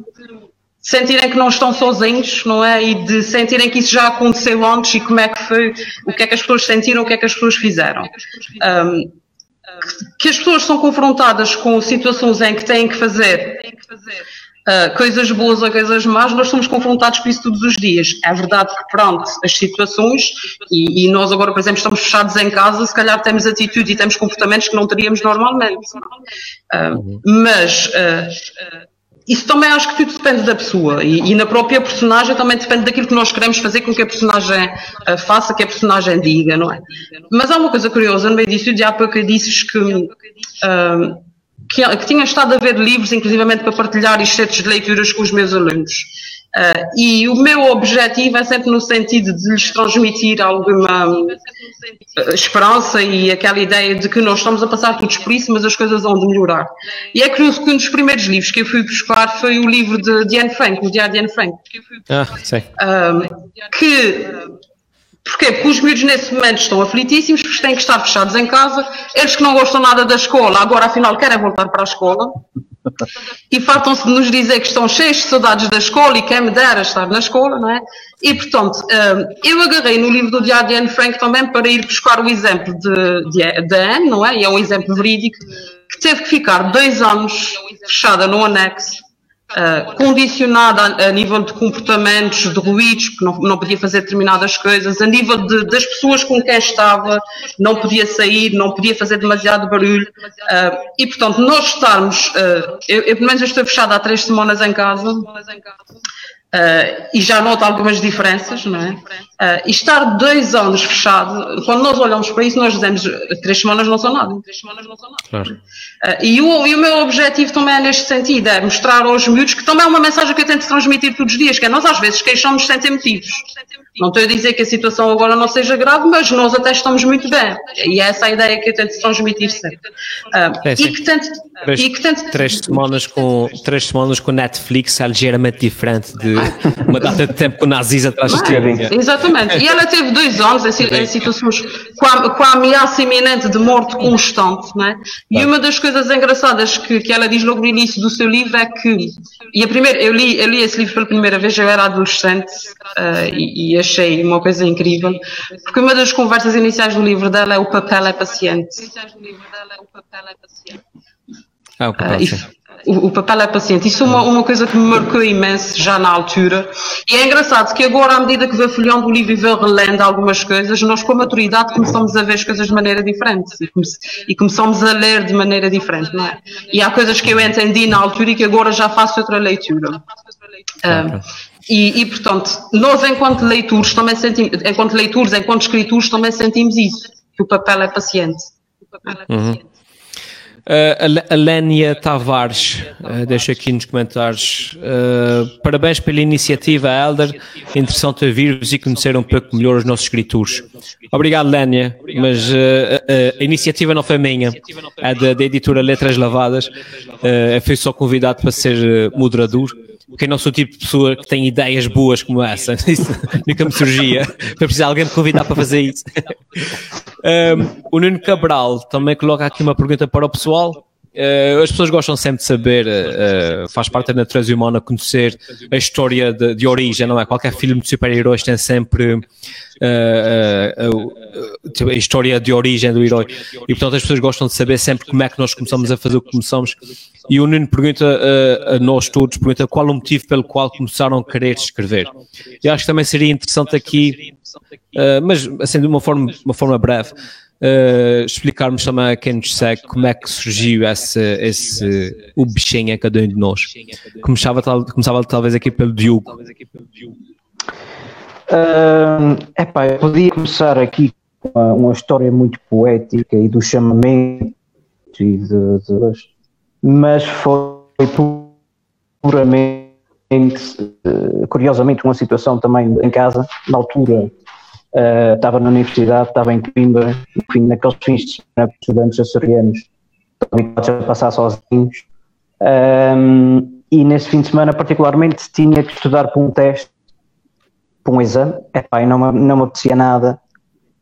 sentirem que não estão sozinhos, não é? E de sentirem que isso já aconteceu antes e como é que foi, o que é que as pessoas sentiram, o que é que as pessoas fizeram. Um, que as pessoas são confrontadas com situações em que têm que fazer uh, coisas boas ou coisas más, nós somos confrontados com isso todos os dias. É verdade que, pronto, as situações, e, e, nós agora, por exemplo, estamos fechados em casa, se calhar temos atitude e temos comportamentos que não teríamos normalmente. Uh, mas. Uh, isso também acho que tudo depende da pessoa e, e, na própria personagem também depende daquilo que nós queremos fazer com que a personagem uh, faça, que a personagem diga, não é? Mas há uma coisa curiosa no meio disso, de há pouco dizes que, uh, que, que tinha estado a ver livros, inclusivamente para partilhar excertos de leituras com os meus alunos. Uh, e o meu objetivo é sempre no sentido de lhes transmitir alguma uh, esperança e aquela ideia de que nós estamos a passar todos por isso, mas as coisas vão de melhorar. E é curioso que um dos primeiros livros que eu fui buscar foi o livro de Diane Frank, o Diário de Diane Frank. Ah, sei. Uh, que Porquê? Porque os miúdos nesse momento estão aflitíssimos, porque têm que estar fechados em casa, eles que não gostam nada da escola, agora afinal querem voltar para a escola, e fartam-se de nos dizer que estão cheios de saudades da escola e quem me dera estar na escola, não é? E portanto, hum, eu agarrei no livro do Diário de Anne Frank também para ir buscar o exemplo de, de, de Anne, não é? E é um exemplo verídico, que teve que ficar dois anos fechada no anexo uh, condicionada a, nível de comportamentos, de ruídos, porque não, não podia fazer determinadas coisas, a nível de, das pessoas com quem estava, não podia sair, não podia fazer demasiado barulho. Uh, e, portanto, nós estarmos, uh, eu, eu, pelo menos estou fechada há três semanas em casa, Uh, e já noto algumas diferenças, não é? Uh, e estar dois anos fechado, quando nós olhamos para isso, nós dizemos três semanas não são nada. Três semanas não são nada. Claro. Uh, e, o, e o meu objetivo também é neste sentido, é mostrar aos miúdos que também é uma mensagem que eu tento transmitir todos os dias, que é nós às vezes queixamos sem ter motivos. Não estou a dizer que a situação agora não seja grave, mas nós até estamos muito bem. E é essa a ideia que eu tento transmitir sempre. É, e que tento, três, e que tento... três, semanas com, três semanas com Netflix é ligeiramente diferente de uma data de tempo com nazis atrás de ti. Exatamente. E ela teve dois anos em, situações com a, com a, ameaça iminente de morte constante. Né? E uma das coisas engraçadas que, que ela diz logo no início do seu livro é que, e a primeira, eu li, eu li esse livro pela primeira vez, eu era adolescente uh, e, e achei uma coisa incrível, porque uma das conversas iniciais do livro dela é o papel é paciente. Ah, o papel, uh, o, o, papel é paciente. Isso é uma, uma coisa que me marcou imenso já na altura. E é engraçado que agora, à medida que vou folheando o livro e vou relendo algumas coisas, nós com a maturidade começamos a ver as coisas de maneira diferente e, come e começamos a ler de maneira diferente, não é? E há coisas que eu entendi na altura e que agora já faço outra leitura. Um, e, e, portanto, nós enquanto leitores também sentimos, enquanto leitores, enquanto escritores também sentimos isso, que o papel é paciente. Uh, a Lénia Tavares uh, deixa aqui nos comentários. Uh, parabéns pela iniciativa Elder interessante ouvir-vos e conhecer um pouco melhor os nossos escritores. Obrigado Lénia mas uh, a iniciativa não foi minha. É da, da editora Letras Lavadas. Eu fui só convidado para ser moderador porque eu não sou o tipo de pessoa que tem ideias boas como essa. <laughs> Nunca me surgia. Para precisar alguém me convidar para fazer isso. Um, o Nuno Cabral também coloca aqui uma pergunta para o pessoal. Uh, as pessoas gostam sempre de saber, uh, faz parte da natureza humana conhecer a história de, de origem, não é? Qualquer filme de super-heróis tem sempre uh, a história de origem do herói e, portanto, as pessoas gostam de saber sempre como é que nós começamos a fazer o que começamos. E o Nuno pergunta a nós todos, pergunta qual o motivo pelo qual começaram a querer escrever. E acho que também seria interessante aqui, mas assim de uma forma, uma forma breve, uh, explicarmos também a quem nos segue como é que surgiu esse, esse o bichinho a cada um de nós. Começava, tal, começava talvez aqui pelo Diogo. Uh, epá, eu podia começar aqui com uma, uma história muito poética e do chamamento e de, de mas foi puramente uh, curiosamente, uma situação também em casa, na altura. Uh, estava na universidade, estava em Coimbra, enfim, naqueles fins de semana, estudantes açorianos habituados a passar sozinhos. Um, e nesse fim de semana, particularmente, tinha que estudar para um teste, para um exame. Epá, não, me, não me apetecia nada.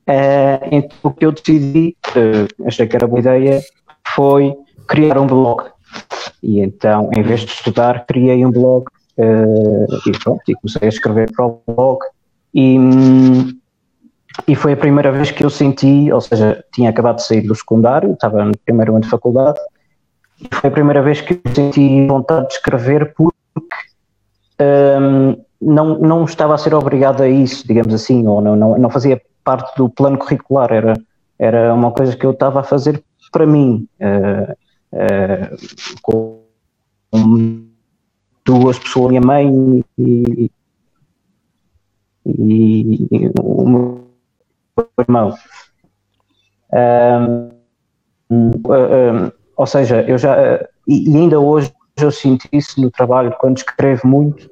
Uh, então, o que eu decidi, uh, achei que era boa ideia, foi criar um blog. E então, em vez de estudar, criei um blog uh, e pronto, e comecei a escrever para o blog. E, e foi a primeira vez que eu senti, ou seja, tinha acabado de sair do secundário, estava no primeiro ano de faculdade, e foi a primeira vez que eu senti vontade de escrever porque um, não, não estava a ser obrigado a isso, digamos assim, ou não, não, não fazia parte do plano curricular, era, era uma coisa que eu estava a fazer para mim, uh, uh, com duas pessoas, minha mãe e, e, e irmão. Um, um, ou seja, eu já, e ainda hoje eu sinto isso no trabalho, quando escrevo muito,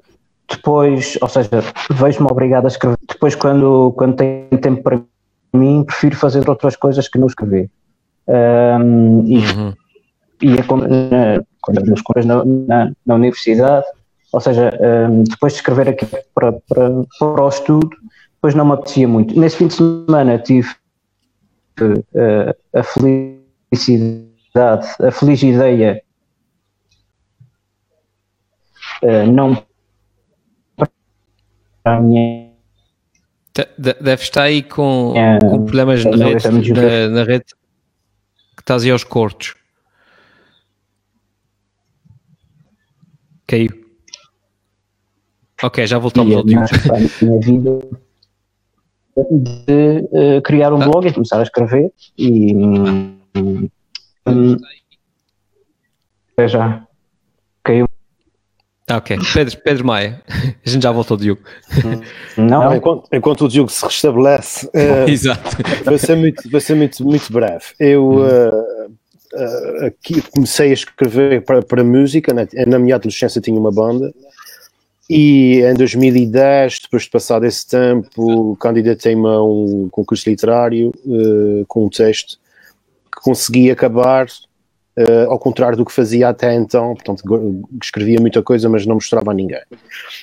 depois, ou seja, vejo-me obrigado a escrever, depois quando, quando tenho tempo para mim, prefiro fazer outras coisas que não escrever. Um, e, uhum. e é quando, quando na, na, na universidade, ou seja, um, depois de escrever aqui para, para, para o estudo, depois não me apetecia muito. Nesse fim de semana tive uh, a felicidade, a feliz ideia, uh, não para a minha. Deve estar aí com, com problemas na rede, na, na rede que estás aí aos cortes. Caiu. Ok, já voltamos ao Minha vida de uh, criar um ah. blog e começar a escrever e um, um, já caiu. Ah, ok, Pedro, Pedro Maia, <laughs> a gente já voltou, Diogo. Não, Não enquanto, enquanto, o Diogo se restabelece, uh, <laughs> Exato. vai ser muito, vai ser muito, muito breve. Eu uh, uh, aqui comecei a escrever para, para música, na, na minha adolescência tinha uma banda e em 2010, depois de passar esse tempo, candidatei-me a um concurso literário uh, com um texto que consegui acabar, uh, ao contrário do que fazia até então. Portanto, escrevia muita coisa, mas não mostrava a ninguém.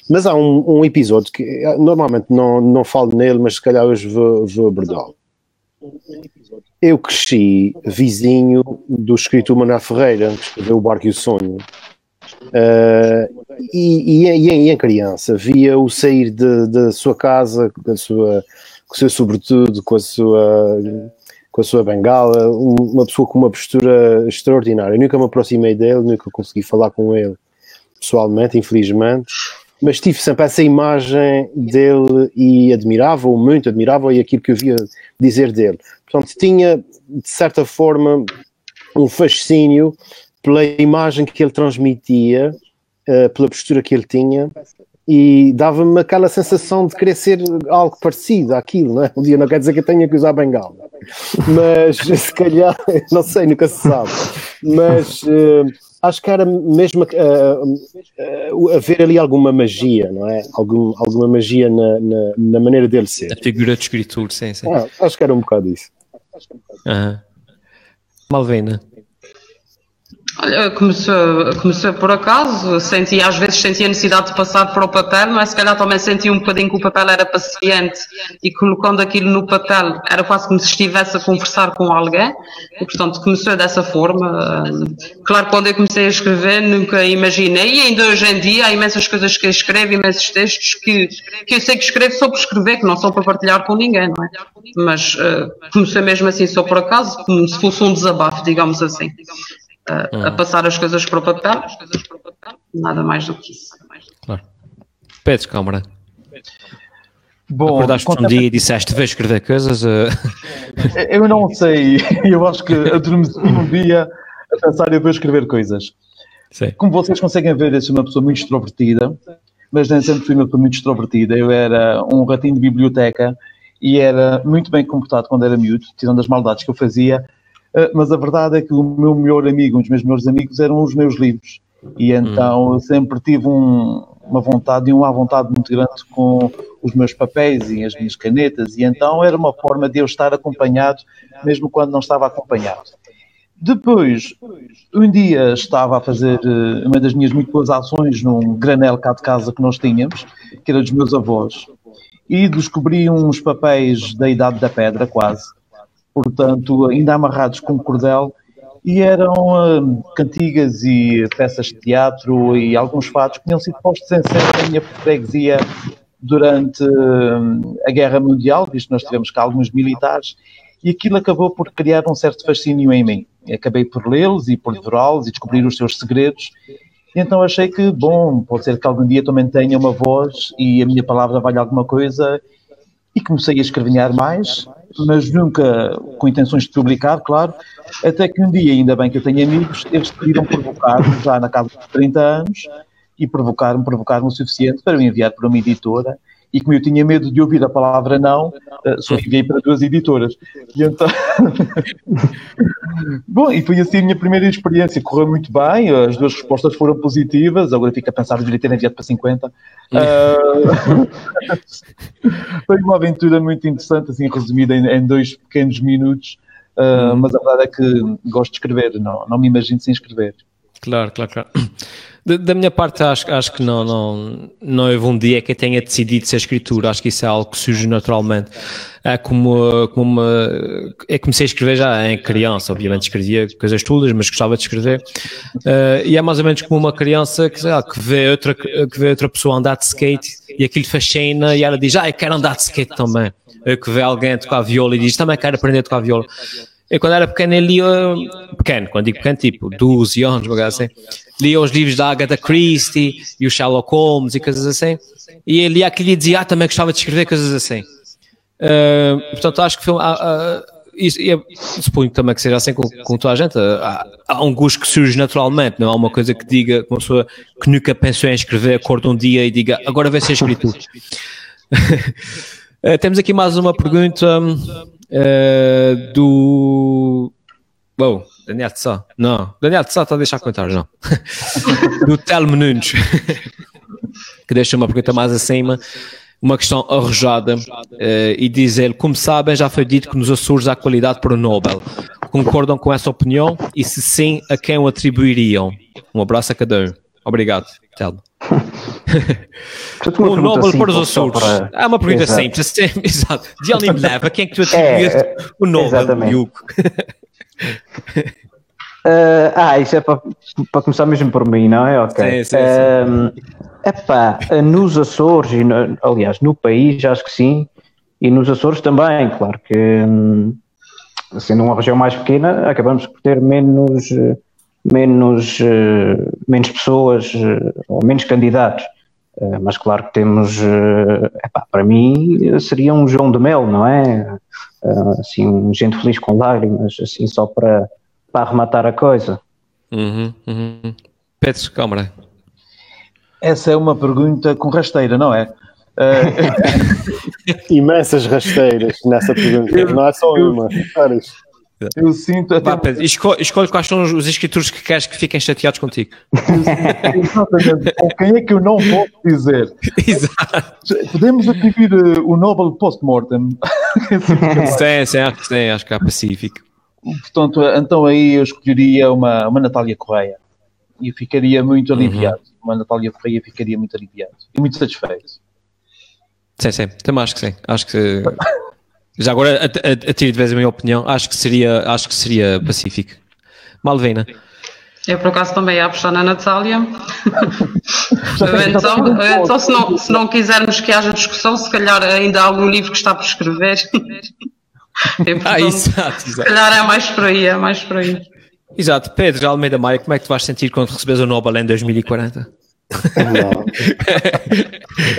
Mas há um, um episódio que eh, normalmente não, não falo nele, mas se calhar hoje vou, vou abordá-lo. Eu cresci vizinho do escritor Manuel Ferreira, que escreveu O Barco e o Sonho. Uh, e, e, e, em criança via-o sair da sua casa, sua, com o seu sobretudo, com a sua, com a sua bengala, uma pessoa com uma postura extraordinária. Eu nunca me aproximei dele, nunca consegui falar com ele pessoalmente, infelizmente, mas tive sempre essa imagem dele e admirava-o muito, admirava-o e aquilo que eu via dizer dele. Portanto, tinha, de certa forma, um fascínio pela imagem que ele transmitia, uh, pela postura que ele tinha, e dava-me aquela sensação de querer ser algo parecido àquilo, não é? Um dia não quer dizer que eu tenha que usar bengala, mas se calhar, <laughs> não sei, nunca se sabe, mas uh, acho que era mesmo uh, uh, haver ali alguma magia, não é? Algum, alguma magia na, na, na, maneira dele ser. A figura de escritor, sim, sim. Ah, acho que era um bocado isso. Uhum. Malvina. Olha, começou, começou por acaso, senti, às vezes senti a necessidade de passar para o papel, é? Se calhar também senti um bocadinho que o papel era paciente e colocando aquilo no papel era quase como se estivesse a conversar com alguém, e portanto começou dessa forma. Claro, quando eu comecei a escrever nunca imaginei, e ainda hoje em dia há imensas coisas que eu escrevo, imensos textos que, que eu sei que escrevo só por escrever, que não são para partilhar com ninguém, não é? Mas uh, começou mesmo assim só por acaso, como se fosse um desabafo, digamos assim a, a, hum. passar as coisas para o papel, nada mais do que isso. Claro. Pedro Câmara. Bom, Acordaste um dia e disseste, vejo escrever coisas? Uh... <laughs> Eu não sei, eu acho que adormeci um dia a pensar eu vou escrever coisas. Sim. Como vocês conseguem ver, eu sou uma pessoa muito extrovertida, mas nem sempre fui uma pessoa muito extrovertida. Eu era um ratinho de biblioteca e era muito bem comportado quando era miúdo, tirando as maldades que eu fazia, mas a verdade é que o meu melhor amigo, um dos meus melhores amigos, eram os meus livros. E então hum. sempre tive um, uma vontade e uma vontade muito grande com os meus papéis e as minhas canetas, e então era uma forma de eu estar acompanhado, mesmo quando não estava acompanhado. Depois, um dia estava a fazer uh, uma das minhas muito boas ações num granel cá de casa que nós tínhamos, que era dos meus avós, e descobri uns papéis da Idade da Pedra, quase, portanto, ainda amarrados com cordel, e eram uh, cantigas e peças de teatro e alguns fatos que tinham sido postos em cena na minha freguesia durante uh, a Guerra Mundial, visto que nós tivemos cá alguns militares, e aquilo acabou por criar um certo fascínio em mim. Acabei por lê-los e por devorá-los e descobrir os seus segredos. E então achei que, bom, pode ser que algum dia também tenha uma voz e a minha palavra valha alguma coisa. E comecei a escrevinhar mais, mas nunca com intenções de publicar, claro. Até que um dia, ainda bem que eu tenho amigos, eles decidiram provocar-me, já na casa de 30 anos, e provocar-me, provocar-me o suficiente para me enviar para uma editora e como eu tinha medo de ouvir a palavra não, eh, só enviei para duas editoras. E então... <laughs> Bom, e foi assim a minha primeira experiência, correu muito bem, as duas respostas foram positivas, agora fico a pensar, deveria ter enviado para 50. Uh... <laughs> foi uma aventura muito interessante, assim, resumida em, em dois pequenos minutos, uh, mas a verdade é que gosto de escrever, não, não me imagino sem escrever. Claro, claro, claro. Da, da, minha parte, acho, acho que não, não, não houve um dia que eu tenha decidido ser escritor. Acho que isso é algo que surge naturalmente. É como, como uma, eu comecei a escrever já em criança, obviamente escrevia coisas todas, mas gostava de escrever. Uh, e é mais ou menos como uma criança que, lá, que, vê outra, que vê outra pessoa andar de skate e aquilo fascina e ela diz, ah, eu quero andar de skate também. Ou que vê alguém tocar viola e diz, também quero aprender a tocar viola. Eu quando era pequeno eu lia, pequeno, quando digo pequeno, tipo 12 anos, assim, lia os livros da Agatha Christie e o Sherlock Holmes e coisas assim, e ele aquilo dizia, ah, também gostava de escrever coisas assim. Uh, portanto, acho que foi, uh, uh, isso, e eu suponho também que seja assim com, com toda a gente, há, há, um gosto que surge naturalmente, não há uma coisa que diga, uma pessoa que nunca pensou em escrever, acorda um dia e diga, agora vai ser escritor. Uh, <laughs> temos aqui mais uma pergunta uh, do. Bom, Daniel Tessá. Não, Daniel Tessá está a deixar comentários, não. do Telmo Nunes, <laughs> que deixa uma pergunta mais acima, uma questão arrojada, uh, e diz ele: Como sabem, já foi dito que nos Açores há qualidade para o Nobel. Concordam com essa opinião? E se sim, a quem o atribuiriam? Um abraço a cada um. Obrigado, Telmo. o Nobel para os Açores. Para... É uma pergunta exato. simples. Exato. De onde me leva? Quem é que tu atribuíste é, o Nobel, Hugo? Uh, ah, isso é para, começar mesmo por mim, não é? Ok. Sim, sim, sim. Epá, nos Açores, e no, aliás, no país, acho que sim, e nos Açores também, claro que hum, sendo uma região mais pequena, acabamos por ter menos menos, uh, menos pessoas uh, ou menos candidatos. Uh, mas claro que temos, epá, para mim seria um João de Mel, não é? Assim, um gente feliz com lágrimas, assim, só para, para arrematar a coisa. Uhum, uhum. Pedro Câmara. Essa é uma pergunta com rasteira, não é? <laughs> Imensas rasteiras nessa pergunta, não é só uma. Várias. Eu sinto. Até... Vá, Pedro, escolhe, escolhe quais são os escritores que queres que fiquem chateados contigo. Exatamente. Com quem é que eu não posso dizer? <laughs> Exato. Podemos atribuir uh, o Nobel post-mortem. <laughs> sim, sim, acho que sim, acho que é pacífico. Portanto, então aí eu escolheria uma, uma Natália Correia. E ficaria muito uhum. aliviado. Uhum. Uma Natália Correia ficaria muito aliviado. E muito satisfeito. Sim, sim, também acho que sim. Acho que já agora, a, a, a de vez a minha opinião, acho que seria, acho que seria pacífico. Malvina. Eu, por acaso, também ia apostar na Natália. então, então se, não, se não quisermos que haja discussão, se calhar ainda há algum livro que está por escrever. <laughs> portanto, ah, exato, exato. Se calhar é mais por aí, é mais por aí. Exato. Pedro Almeida Maia, como é que tu vais sentir quando recebes o Nobel em 2040?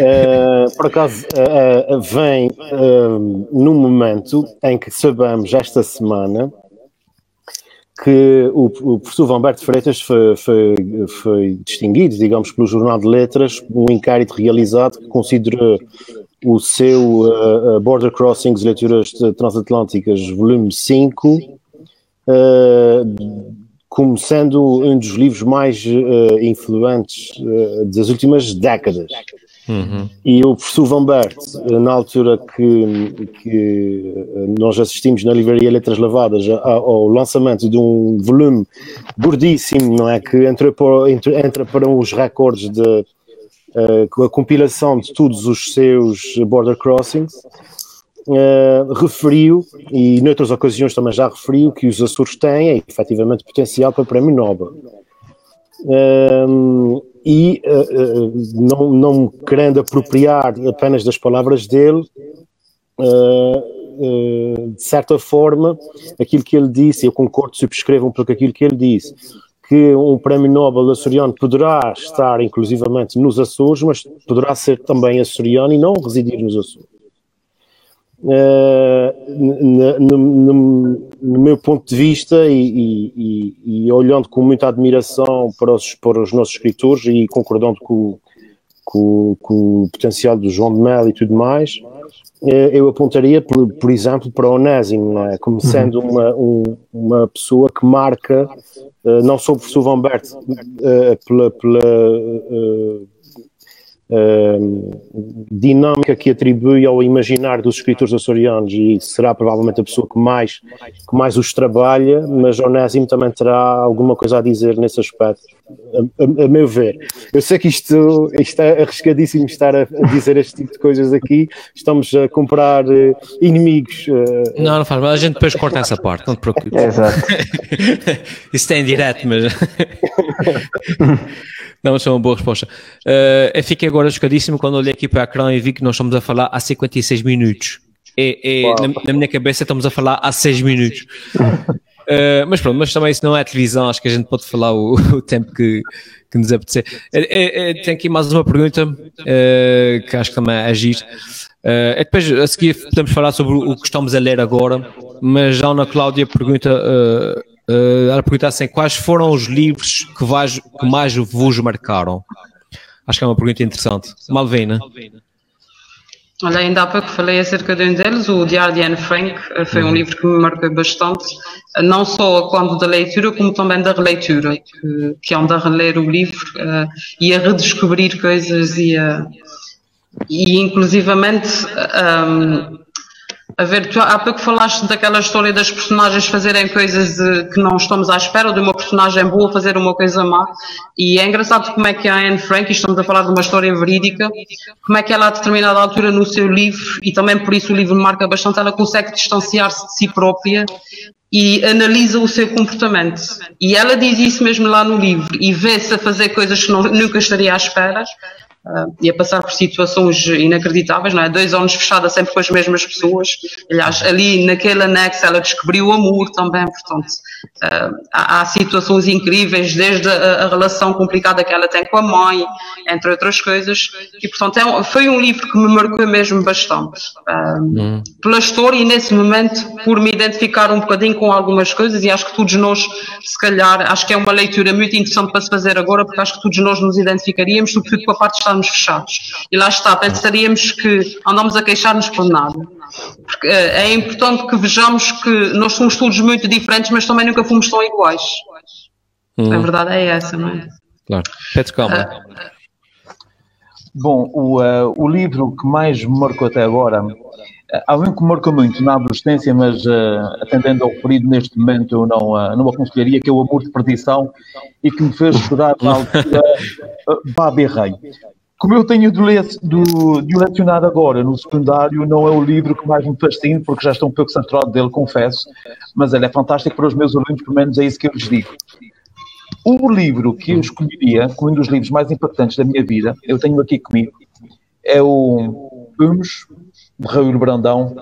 Uh, por acaso, uh, vem uh, num momento em que sabemos esta semana que o, o professor Humberto Freitas foi, foi, foi, distinguido, digamos, pelo Jornal de Letras, um inquérito realizado que considerou o seu uh, Border Crossings Leituras Transatlânticas, volume 5, como sendo um dos livros mais uh, influentes uh, das últimas décadas. Uhum. E o professor Van Bert, na altura que, que nós assistimos na Livraria Letras Lavadas ao lançamento de um volume gordíssimo, não é? Que entra para, entra para os recordes de uh, a compilação de todos os seus border crossings, uh, referiu, e noutras ocasiões também já referiu, que os Açores têm efetivamente potencial para prémio Nobel. E uh, não, não querendo apropriar apenas das palavras dele, de certa forma, aquilo que ele disse, eu concordo, subscrevo um pouco aquilo que ele disse, que um prémio Nobel açoriano poderá estar inclusivamente nos Açores, mas poderá ser também açoriano e não residir nos Açores. Uh, no, no, no, meu ponto de vista e, e, e, olhando com muita admiração para os, para os nossos escritores e concordando com, com, com o potencial do João de Mel e tudo mais, uh, eu apontaria, por, por exemplo, para o Onésimo, é? como uhum. sendo uma, um, uma pessoa que marca, uh, não só o professor Van Bert, pela, pela dinâmica que atribui ao imaginário dos escritores açorianos e será provavelmente a pessoa que mais, que mais os trabalha, mas Onésimo também terá alguma coisa a dizer nesse aspecto, a, a, a meu ver. Eu sei que isto, isto é arriscadíssimo estar a, dizer este tipo de coisas aqui, estamos a comprar uh, inimigos. Uh, não, não faz mal, a gente depois corta essa parte, não te preocupes. É, exato. <laughs> Isso tem direto, mas... <laughs> Não, mas é uma boa resposta. Uh, eu fiquei agora chocadíssimo quando olhei aqui para o ecrã e vi que nós estamos a falar há 56 minutos. É, é na, na, minha cabeça estamos a falar há 6 minutos. Uh, <laughs> mas pronto, mas também isso não é televisão, acho que a gente pode falar o, <laughs> o tempo que, que nos apetecer. É, é, tem aqui mais uma pergunta uh, que acho que também é agir. Uh, depois, a seguir, podemos falar sobre o que estamos a ler agora, mas já a Ana Cláudia pergunta Uh, ela pergunta assim: quais foram os livros que, vais, que mais vos marcaram? Acho que é uma pergunta interessante. Malvina. Olha, ainda há pouco falei acerca de um deles, o Diário de Anne Frank, eh, foi um uhum. livro que me marcou bastante, eh, não só quando da leitura, como também da releitura, que, que anda a reler o livro uh, e a redescobrir coisas e, e inclusivamente um, a ver, tu há pouco falaste daquela história das personagens fazerem coisas de, que não estamos à espera, de uma personagem boa fazer uma coisa má. E é engraçado como é que a Anne Frank, estamos a falar de uma história verídica, como é que ela a determinada altura no seu livro, e também por isso o livro marca bastante, ela consegue distanciar-se de si própria e analisa o seu comportamento. E ela diz isso mesmo lá no livro, e vê-se a fazer coisas que não, nunca estaria à espera, uh, e a passar por situações inacreditáveis, não é? Dois anos fechada sempre com as mesmas pessoas. Aliás, ali naquele anexo ela descobriu o amor também, portanto, uh, há, há, situações incríveis, desde a, a, relação complicada que ela tem com a mãe, entre outras coisas, e portanto é um, foi um livro que me marcou mesmo bastante. Uh, hum. Pela história e nesse momento, por me identificar um bocadinho com algumas coisas, e acho que todos nós, se calhar, acho que é uma leitura muito interessante para se fazer agora, porque acho que todos nós nos identificaríamos, sobretudo com a parte de estarmos fechados. E lá está, pensaríamos que andamos a queixar-nos por nada. Porque eh, é importante que vejamos que nós somos todos muito diferentes, mas também nunca fomos tão iguais. Hum. A verdade é essa, não é? Claro. Pedro, calma. Uh, Bom, o, uh, o livro que mais me marcou até agora, uh, há um que me marcou muito na adolescência, mas uh, atendendo ao referido neste momento eu não, uh, não aconselharia, que é o Amor de Perdição e que me fez chorar na altura uh, Babi Rei. Como eu tenho de, ler, do, de lecionar agora no secundário, não é o livro que mais me fascina, porque já estou um pouco saturado dele, confesso, mas ele é fantástico para os meus alunos, pelo menos é isso que eu lhes digo. O livro que eu escolheria, como um dos livros mais impactantes da minha vida, eu tenho aqui comigo, é o Humus, de Raul Brandão,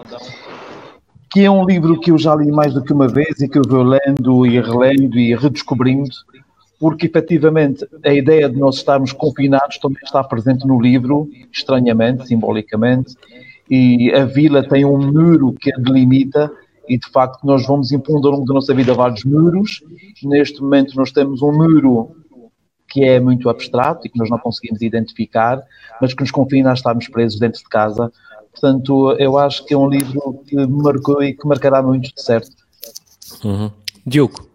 que é um livro que eu já li mais do que uma vez e que eu vou lendo e relendo e redescobrindo, porque efetivamente a ideia de nós estarmos confinados também está presente no livro, estranhamente, simbolicamente, e a vila tem um muro que a delimita, e de facto nós vamos impondo ao longo da nossa vida vários muros. Neste momento nós temos um muro que é muito abstrato e que nós não conseguimos identificar, mas que nos confina a estarmos presos dentro de casa. Portanto, eu acho que é um livro que marcou e que marcará muito de certo. Uhum. Diogo.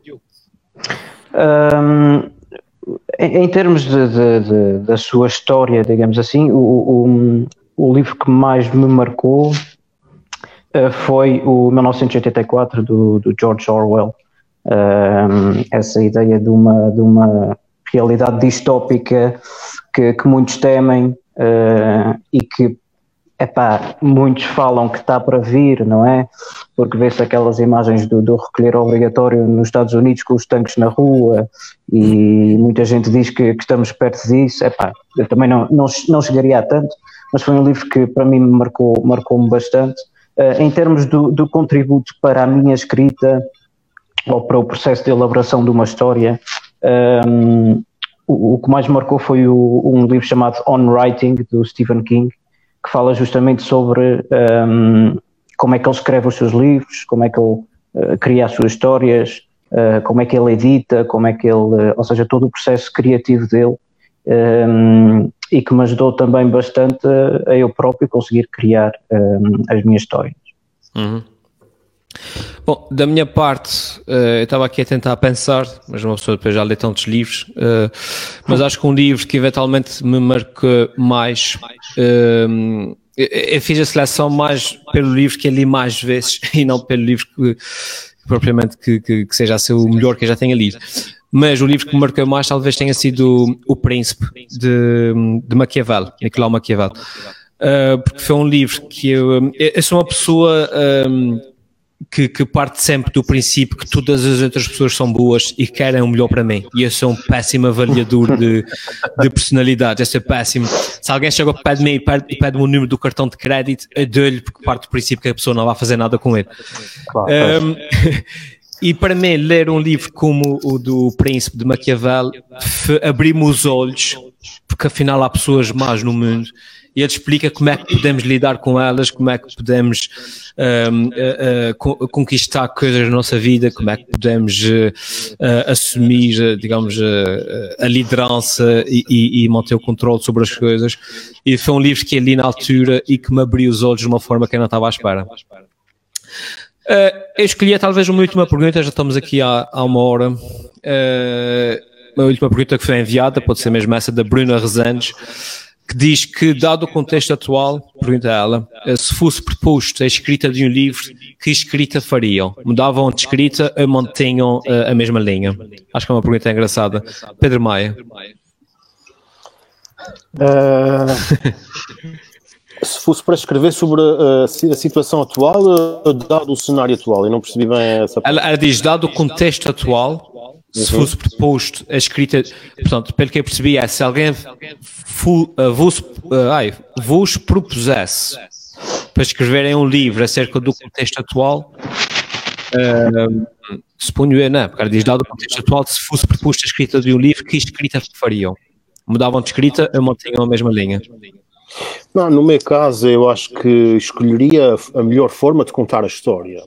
Um, em, termos de, de, de, da sua história, digamos assim, o, o, o livro que mais me marcou uh, foi o 1984 do, do George Orwell. Um, essa ideia de uma, de uma realidade distópica que, que muitos temem uh, e que epá, muitos falam que está para vir, não é? Porque vê-se aquelas imagens do, do, recolher obrigatório nos Estados Unidos com os tanques na rua e muita gente diz que, que estamos perto disso. Epá, eu também não, não, não chegaria a tanto, mas foi um livro que para mim marcou, marcou-me bastante. Uh, em termos do, do, contributo para a minha escrita ou para o processo de elaboração de uma história, um, ehm, o, o, que mais marcou foi o, um livro chamado On Writing, do Stephen King, que fala justamente sobre um, como é que ele escreve os seus livros, como é que ele uh, cria as suas histórias, uh, como é que ele edita, como é que ele, uh, ou seja, todo o processo criativo dele, um, e que me ajudou também bastante a, eu próprio conseguir criar um, as minhas histórias. Uhum. Bom, da minha parte, uh, eu estava aqui a tentar pensar, mas uma pessoa depois já lê tantos livros, uh, mas acho que um livro que eventualmente me marcou mais, uh, eu fiz a seleção mais pelo livro que eu li mais vezes <laughs> e não pelo livro que, propriamente que, que, que seja a ser o melhor que eu já tenha lido. Mas o livro que me marcou mais talvez tenha sido O Príncipe, de, de Maquiavel, Nicolau Maquiavel. Porque foi um livro que eu, eu sou uma pessoa que, que, parte sempre do princípio que todas as outras pessoas são boas e querem o melhor para mim. E eu sou um péssimo avaliador de, de personalidade. Eu sou péssimo. Se alguém chega de mim e pede, pede o número do cartão de crédito, eu dou-lhe porque parte do princípio que a pessoa não vai fazer nada com ele. Claro, um, <laughs> e para mim, ler um livro como o do Príncipe de Maquiavel abriu-me os olhos, porque afinal há pessoas más no mundo e ele explica como é que podemos lidar com elas, como é que podemos um, uh, uh, conquistar coisas na nossa vida, como é que podemos uh, assumir, digamos, a liderança e, e, e, manter o controle sobre as coisas. E foi um livro que eu li na altura e que me abriu os olhos de uma forma que eu não estava à espera. eu escolhi talvez uma última pergunta, já estamos aqui há, há uma hora. uma última pergunta que foi enviada, pode ser mesmo essa da Bruna Rezandes que diz que, dado o contexto atual, pergunta ela, eh, se fosse proposto a escrita de um livro, que escrita fariam? Mudavam de escrita ou mantinham uh, a mesma linha? Acho que é uma pergunta engraçada. Pedro Maia. Uh, <laughs> se fosse para escrever sobre a, a situação atual, dado o cenário atual, eu não percebi bem essa ela, ela diz, dado o contexto atual, se uhum. fosse proposto a escrita, portanto, pelo que eu percebi é se alguém fu, uh, vos, uh, ai, vos propusesse para escreverem um livro acerca do contexto atual, uh, suponho eu, não, porque diz dado o contexto atual, se fosse proposto a escrita de um livro, que escrita fariam? Mudavam de escrita ou mantinham a mesma linha? Não, no meu caso, eu acho que escolheria a melhor forma de contar a história.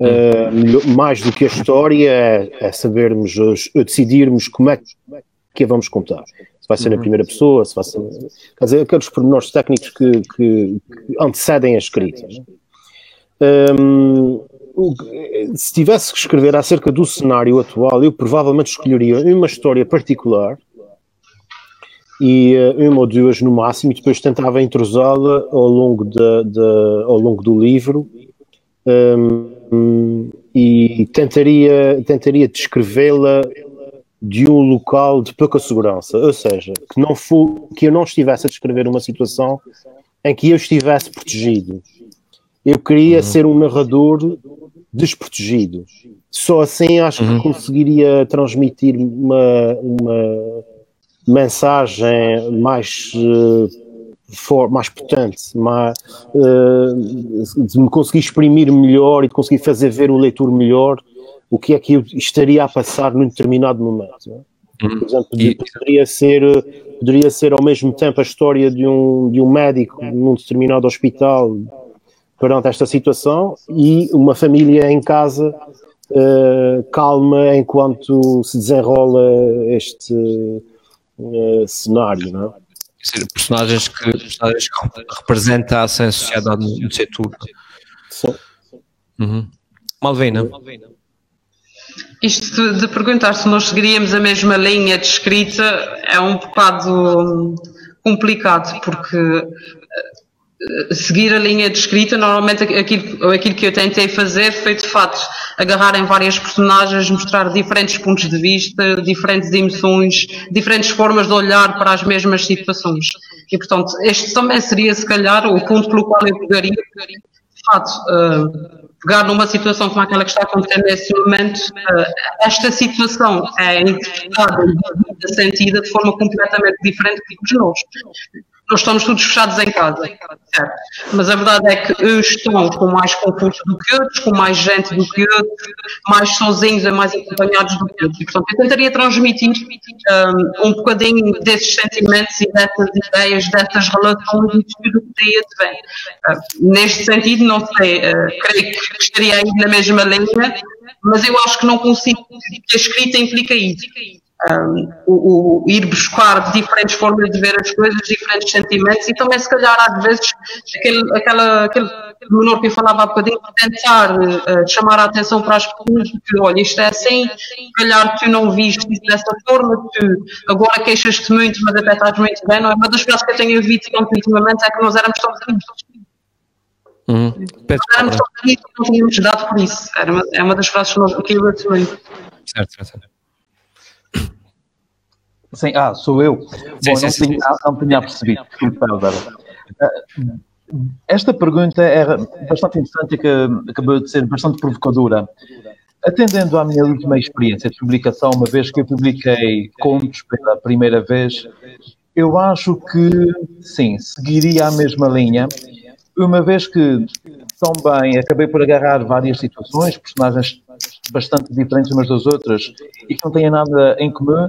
Uh, mais do que a história é, é sabermos, decidirmos como é que a vamos contar. Se vai ser na uhum. primeira pessoa, se vai ser. Quer dizer, aqueles pormenores técnicos que, que, que antecedem a escrita. Um, se tivesse que escrever acerca do cenário atual, eu provavelmente escolheria uma história particular e uh, uma ou duas no máximo, e depois tentava entrosá-la ao longo de, de, ao longo do livro. Um, e tentaria, tentaria descrevê-la de um local de pouca segurança, ou seja, que, não for, que eu não estivesse a descrever uma situação em que eu estivesse protegido. Eu queria uhum. ser um narrador desprotegido. Só assim acho uhum. que conseguiria transmitir uma, uma mensagem mais uh, for, mais potente, mais, uh, de me conseguir exprimir melhor e de conseguir fazer ver o leitor melhor o que é que eu estaria a passar num determinado momento. É? Por exemplo, poderia ser, poderia ser ao mesmo tempo a história de um, de um médico num determinado hospital perante esta situação e uma família em casa uh, calma enquanto se desenrola este uh, cenário, não é? Dizer, personagens que, personagens que representassem a sociedade no setor. Sim. Uhum. Malvina. Isto de, perguntar se nós seguiríamos a mesma linha de escrita é um bocado complicado, porque seguir a linha de escrita, normalmente aquilo, aquilo que eu tentei fazer foi de facto agarrar em várias personagens, mostrar diferentes pontos de vista, diferentes emoções, diferentes formas de olhar para as mesmas situações. E portanto, este também seria se calhar o ponto pelo qual eu pegaria, de facto, uh, pegar numa situação como aquela que está acontecendo nesse momento, uh, esta situação é interpretada e sentida de forma completamente diferente de nós nós estamos todos fechados em casa. Certo? Mas a verdade é que uns estão com mais conforto do que outros, com mais gente do que outros, mais sozinhos e mais acompanhados do que outros. E, portanto, eu tentaria transmitir um, um bocadinho desses sentimentos e dessas ideias, dessas relações e tudo que daí advém. Uh, neste sentido, não sei, uh, creio que estaria aí na mesma linha, mas eu acho que não consigo, que a escrita implica isso um, o, o, ir buscar diferentes formas de ver as coisas, diferentes sentimentos e também, se calhar, às vezes, aquele, aquela, aquele menor que eu falava há bocadinho, tentar uh, chamar a atenção para as pessoas que, olha, isto é assim, se calhar tu não viste isso dessa forma, tu agora queixas-te muito, mas até estás muito bem, não é? Uma das frases que eu tenho ouvido ultimamente é que nós éramos tão felizes. Uhum. Nós éramos tão felizes que não tínhamos dado por isso. Era uma, é uma das frases que, eu. Certo, certo, certo. Sim, ah, sou eu. Sim, Bom, sim, não, sim, tinha, não tinha percebido. Ah, esta pergunta era bastante interessante e que acabou de ser bastante provocadora. Atendendo à minha última experiência de publicação, uma vez que eu publiquei contos pela primeira vez, eu acho que, sim, seguiria a mesma linha, uma vez que também acabei por agarrar várias situações, personagens bastante diferentes umas das outras e que não têm nada em comum,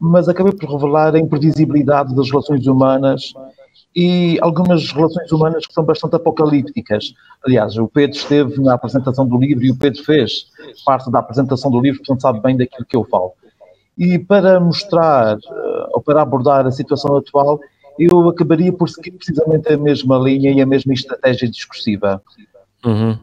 mas acabei por revelar a imprevisibilidade das relações humanas e algumas relações humanas que são bastante apocalípticas. Aliás, o Pedro esteve na apresentação do livro e o Pedro fez parte da apresentação do livro, portanto sabe bem daquilo que eu falo. E para mostrar, eh, ou para abordar a situação atual, eu acabaria por seguir precisamente a mesma linha e a mesma estratégia discursiva. Uhum.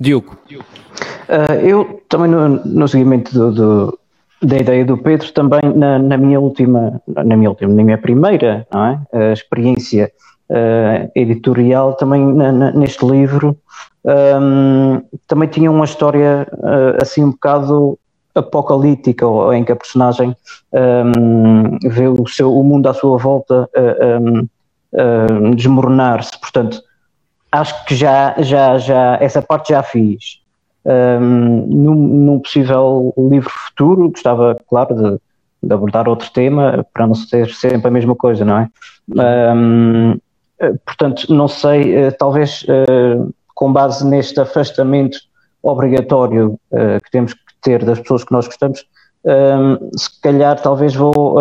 Diogo. Uh, eu também no, no seguimento do, do, da ideia do Pedro também na, na, minha última, na minha última, na minha primeira é? experiência uh, editorial também na, na, neste livro. Um, também tinha uma história uh, assim um bocado apocalíptica em que a personagem um, vê o seu o mundo à sua volta uh, desmoronar-se. Portanto acho que já já já essa parte já fiz um, num, num, possível livro futuro, gostava, claro, de, de, abordar outro tema para não ser sempre a mesma coisa, não é? Um, portanto, não sei, eh, talvez uh, com base neste afastamento obrigatório que temos que ter das pessoas que nós gostamos, um, se calhar talvez vou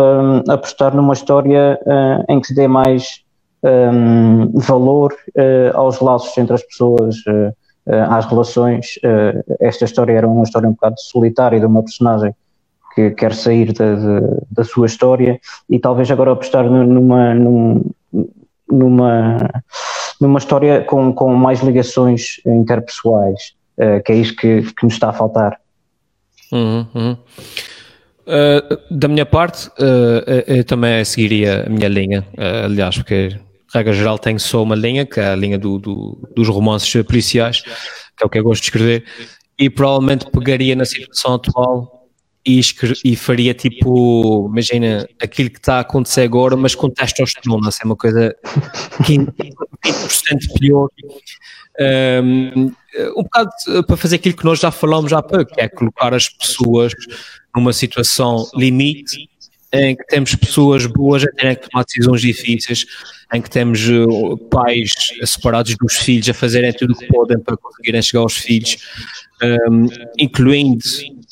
apostar numa história uh, em que se dê mais valor aos laços entre as pessoas, eh, às relações. Eh, esta história era uma história um bocado solitária de uma personagem que quer sair da, da sua história e talvez agora apostar numa, numa, numa história com, com mais ligações interpessoais, eh, que é isso que, que nos está a faltar. Uhum, uhum. Uh, da minha parte, uh, eu também seguiria a minha linha, uh, aliás, porque regra geral, tenho só uma linha, que é a linha do, do, dos romances policiais, que é o que eu gosto de escrever, e provavelmente pegaria na situação atual e, e faria tipo, imagina, aquilo que está a acontecer agora, mas com testosterona, assim, é uma coisa 20% pior. Um, um bocado para fazer aquilo que nós já falamos há pouco, que é colocar as pessoas numa situação limite em que temos pessoas boas a terem que tomar decisões difíceis, em que temos uh, pais separados dos filhos a fazerem tudo o que podem para conseguirem chegar aos filhos, um, incluindo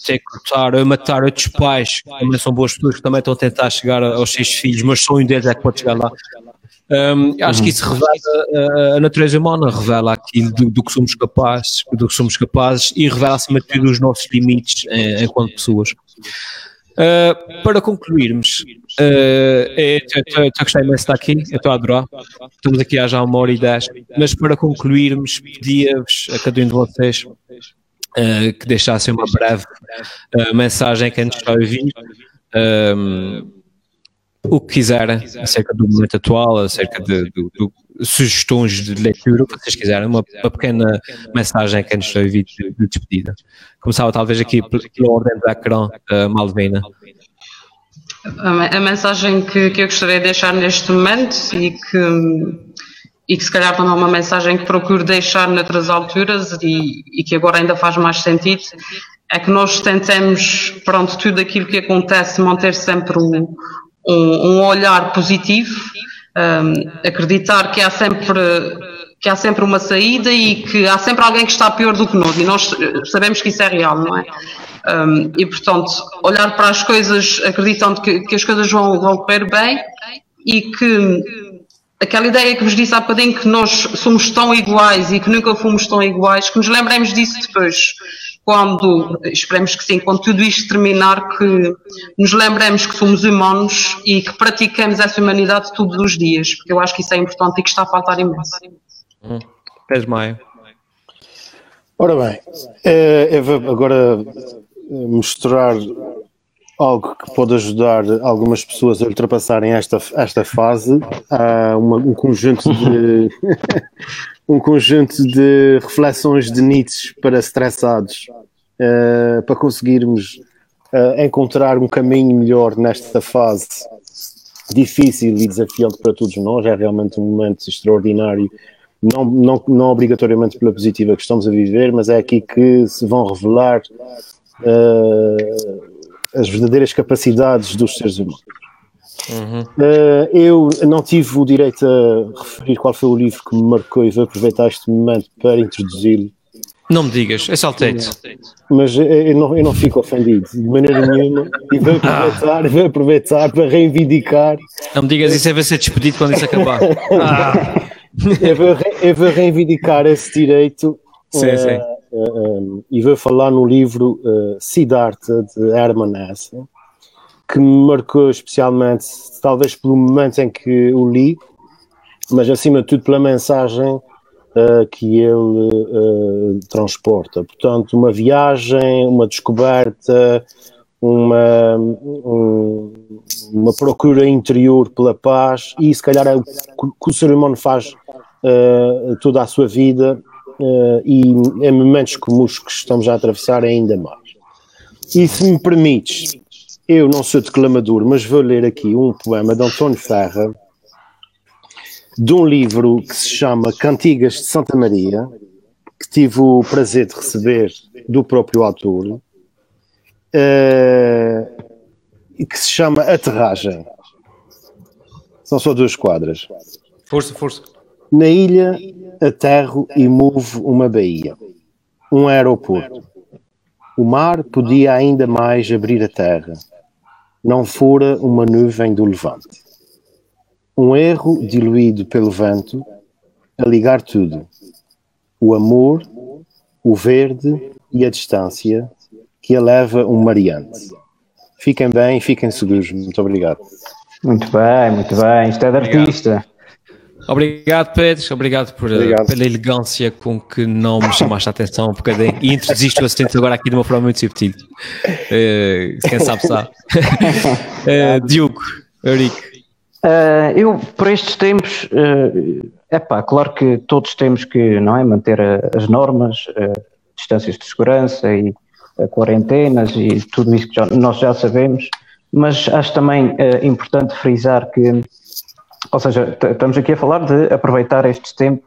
ter que lutar a matar outros pais, que também são boas pessoas, que também estão a tentar chegar aos seus filhos, mas só um deles é que pode chegar lá. Um, acho que isso revela a, a natureza humana, revela aquilo do, do, que somos capazes, do que somos capazes e revela acima de tudo os nossos limites eh, enquanto pessoas. Uh, para concluirmos, uh, eu gostei imenso de estar aqui, eu estou a adorar. Estamos aqui há já uma hora e dez, mas para concluirmos, pedia-vos a cada um de vocês uh, que deixassem uma breve mensagem que antes a ouvir. Um, o que quiserem acerca do momento atual, acerca de, de, de sugestões de leitura, o que vocês quiserem, uma, uma pequena mensagem que antes de ouvir de, de despedida. Começava talvez aqui pela ordem do ecrã, uh, Malvina. A, mensagem que, que eu gostaria de deixar neste momento e que e que se calhar também é uma mensagem que procuro deixar noutras alturas e, e, que agora ainda faz mais sentido, é que nós tentemos, pronto, tudo aquilo que acontece, manter sempre um, um, um olhar positivo, um, acreditar que há sempre que há sempre uma saída e que há sempre alguém que está pior do que nós e nós sabemos que isso é real, não é? Um, e portanto, olhar para as coisas acreditando que, que as coisas vão, vão correr bem e que aquela ideia que vos disse há bocadinho que nós somos tão iguais e que nunca fomos tão iguais, que nos lembremos disso depois. Quando, esperemos que sim, quando tudo isto terminar, que nos lembremos que somos humanos e que praticamos essa humanidade todos os dias, porque eu acho que isso é importante e que está a faltar imenso. Hum. Pés Maio. Ora bem, eh, eu vou agora mostrar algo que pode ajudar algumas pessoas a ultrapassarem esta, esta fase. Há uma, um conjunto de <laughs> um conjunto de reflexões de Nietzsche para estressados, uh, para conseguirmos uh, encontrar um caminho melhor nesta fase difícil e desafiante para todos nós. É realmente um momento extraordinário. Não, não, não obrigatoriamente pela positiva que estamos a viver, mas é aqui que se vão revelar uh, as verdadeiras capacidades dos seres humanos. Uhum. Uh, eu não tive o direito a referir qual foi o livro que me marcou e vou aproveitar este momento para introduzi-lo. Não me digas, é saltei-te. Mas eu não, eu não fico ofendido de maneira nenhuma e vou aproveitar, ah. vou aproveitar para reivindicar. Não me digas isso, é vai ser despedido quando isso acabar. <laughs> ah. eu, vou, eu vou reivindicar esse direito. Sim, uh, sim um, e vou falar no livro uh, Siddhartha, de Hermann Hesse, que me marcou especialmente, talvez pelo momento em que o li, mas acima de tudo pela mensagem uh, que ele uh, transporta. Portanto, uma viagem, uma descoberta, uma, um, uma procura interior pela paz, e se calhar é o que o ser humano faz uh, toda a sua vida uh, e em momentos como os que estamos a atravessar ainda mais. E se me permites, eu não sou declamador, mas vou ler aqui um poema de António Ferra, de um livro que se chama Cantigas de Santa Maria, que tive o prazer de receber do próprio autor, uh, que se chama Aterragem. São só duas quadras. Força, força. Na ilha aterro e movo uma baía, um aeroporto. O mar podia ainda mais abrir a terra, não fora uma nuvem do levante. Um erro diluído pelo vento, a ligar tudo: o amor, o verde e a distância, que eleva um mariante. Fiquem bem, fiquem seguros. Muito obrigado. Muito bem, muito bem. Isto é de artista. Obrigado, Pedro. Obrigado, por, Obrigado. pela elegância com que não me chamaste a atenção um bocadinho e introduziste o assistente agora aqui de uma forma muito subtil. Uh, quem sabe sabe. uh, <laughs> Diogo, Eurico. Uh, eu, por estes tempos, é uh, pá, claro que todos temos que não é, manter a, as normas, distâncias de segurança e quarentenas e tudo isso que já, nós já sabemos, mas acho também importante frisar que ou seja, estamos aqui a falar de aproveitar este tempo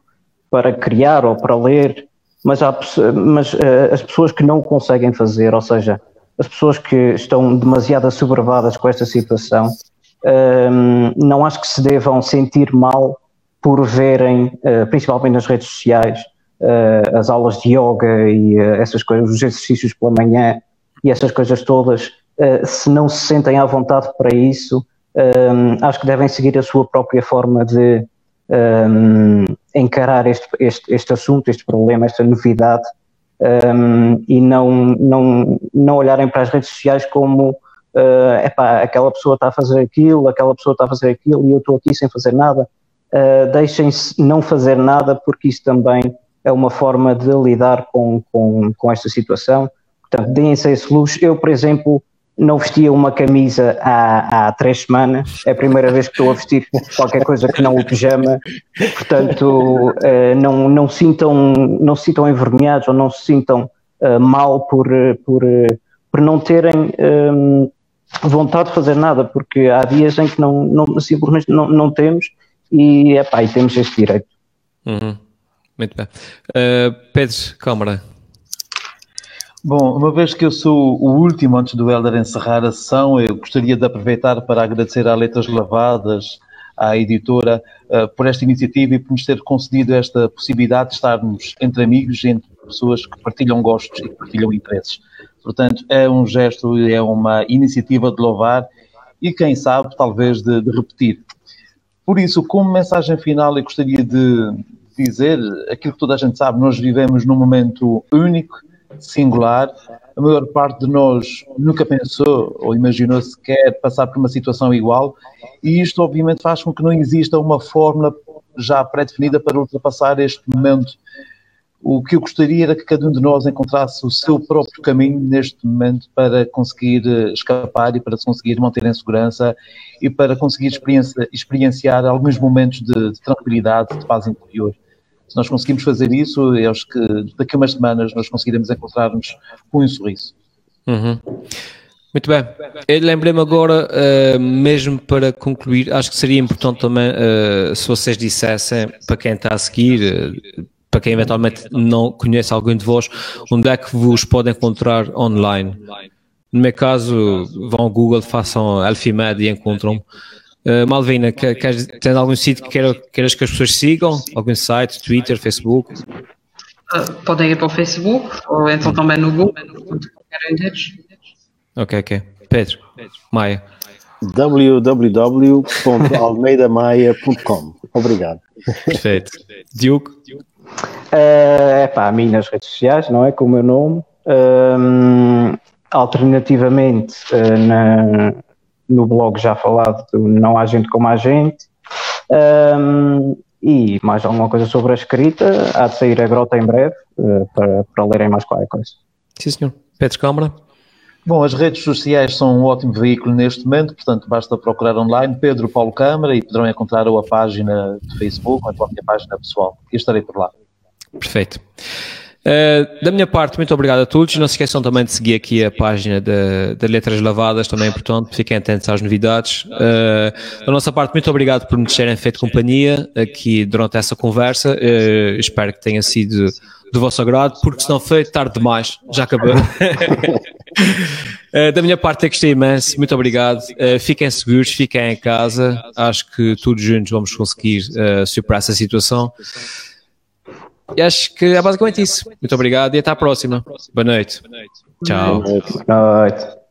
para criar ou para ler, mas, há, mas uh, as pessoas que não conseguem fazer, ou seja, as pessoas que estão demasiado assoberbadas com esta situação, uh, não acho que se devam sentir mal por verem, uh, principalmente nas redes sociais, eh, as aulas de yoga e essas coisas, os exercícios pela manhã e essas coisas todas, se não se sentem à vontade para isso, um, acho que devem seguir a sua própria forma de um, encarar este, este, este assunto, este problema, esta novidade um, e não, não, não olharem para as redes sociais como uh, epá, aquela pessoa está a fazer aquilo, aquela pessoa está a fazer aquilo e eu estou aqui sem fazer nada. Uh, Deixem-se não fazer nada porque isso também é uma forma de lidar com, com, com esta situação. Portanto, deem-se esse luxo. Eu, por exemplo, não vestia uma camisa há, há três semanas, é a primeira vez que estou a vestir qualquer coisa que não o pijama, portanto uh, não, não, sintam, não se sintam envergonhados ou não se sintam uh, mal por, por, por não terem um, vontade de fazer nada, porque há dias em que não, não, simplesmente não, não temos e, epá, e temos este direito. Uhum. Muito bem. Uh, Pedro Câmara. Bom, uma vez que eu sou o último antes do Helder encerrar a sessão, eu gostaria de aproveitar para agradecer à Letras Lavadas, à editora, uh, por esta iniciativa e por nos ter concedido esta possibilidade de estarmos entre amigos, entre pessoas que partilham gostos e que partilham interesses. Portanto, é um gesto, é uma iniciativa de louvar e, quem sabe, talvez de, de repetir. Por isso, como mensagem final, eu gostaria de dizer aquilo que toda a gente sabe: nós vivemos num momento único singular. A maior parte de nós nunca pensou ou imaginou sequer passar por uma situação igual, e isto obviamente faz com que não exista uma fórmula já pré-definida para ultrapassar este momento. O que eu gostaria era que cada um de nós encontrasse o seu próprio caminho neste momento para conseguir eh, escapar e para conseguir manter em segurança e para conseguir experienciar alguns momentos de, de tranquilidade, de paz interior. Se nós conseguimos fazer isso, eu acho que daqui a umas semanas nós conseguiremos encontrar-nos com um sorriso. Uhum. Muito bem. Eu lembrei-me agora, uh, mesmo para concluir, acho que seria importante também uh, se vocês dissessem, para quem está a seguir, uh, para quem eventualmente não conhece alguém de vós, onde é que vos pode encontrar online? No meu caso, vão ao Google, façam Elfimed e encontram-me. Uh, Malvina, quer, quer, tem algum sítio que queiras, queiras que as pessoas sigam? Algum site, Twitter, Facebook? Uh, podem ir para o Facebook ou então também no Google, qualquer deles. Ok, ok. Pedro, Maia. www.almeidamaia.com Obrigado. Perfeito. Diogo? Uh, epá, a mim nas redes sociais, não é? Com o meu nome. Uh, alternativamente, uh, na, no blog já falado do Não Há Gente Como a Gente. Um, e mais alguma coisa sobre a escrita, há de sair a grota em breve uh, para, para lerem mais qualquer coisa. Sim, senhor. Pedro Câmara. Bom, as redes sociais são um ótimo veículo neste momento, portanto basta procurar online Pedro Paulo Câmara e poderão encontrar ou a página de Facebook ou a própria página pessoal. E estarei por lá. Perfeito. Uh, da minha parte, muito obrigado a todos. Não se esqueçam também de seguir aqui a página de, Letras Lavadas, também é importante. Fiquem atentos às novidades. Uh, da nossa parte, muito obrigado por nos terem feito companhia aqui durante essa conversa. Uh, espero que tenha sido do vosso agrado, porque se não foi tarde demais, já acabou. <laughs> da minha parte, é que gostei imenso. Muito obrigado. fiquem seguros, fiquem em casa. Acho que todos juntos vamos conseguir superar essa situação. E acho que é basicamente isso. Muito obrigado e até à próxima. Boa noite. Tchau. Boa noite.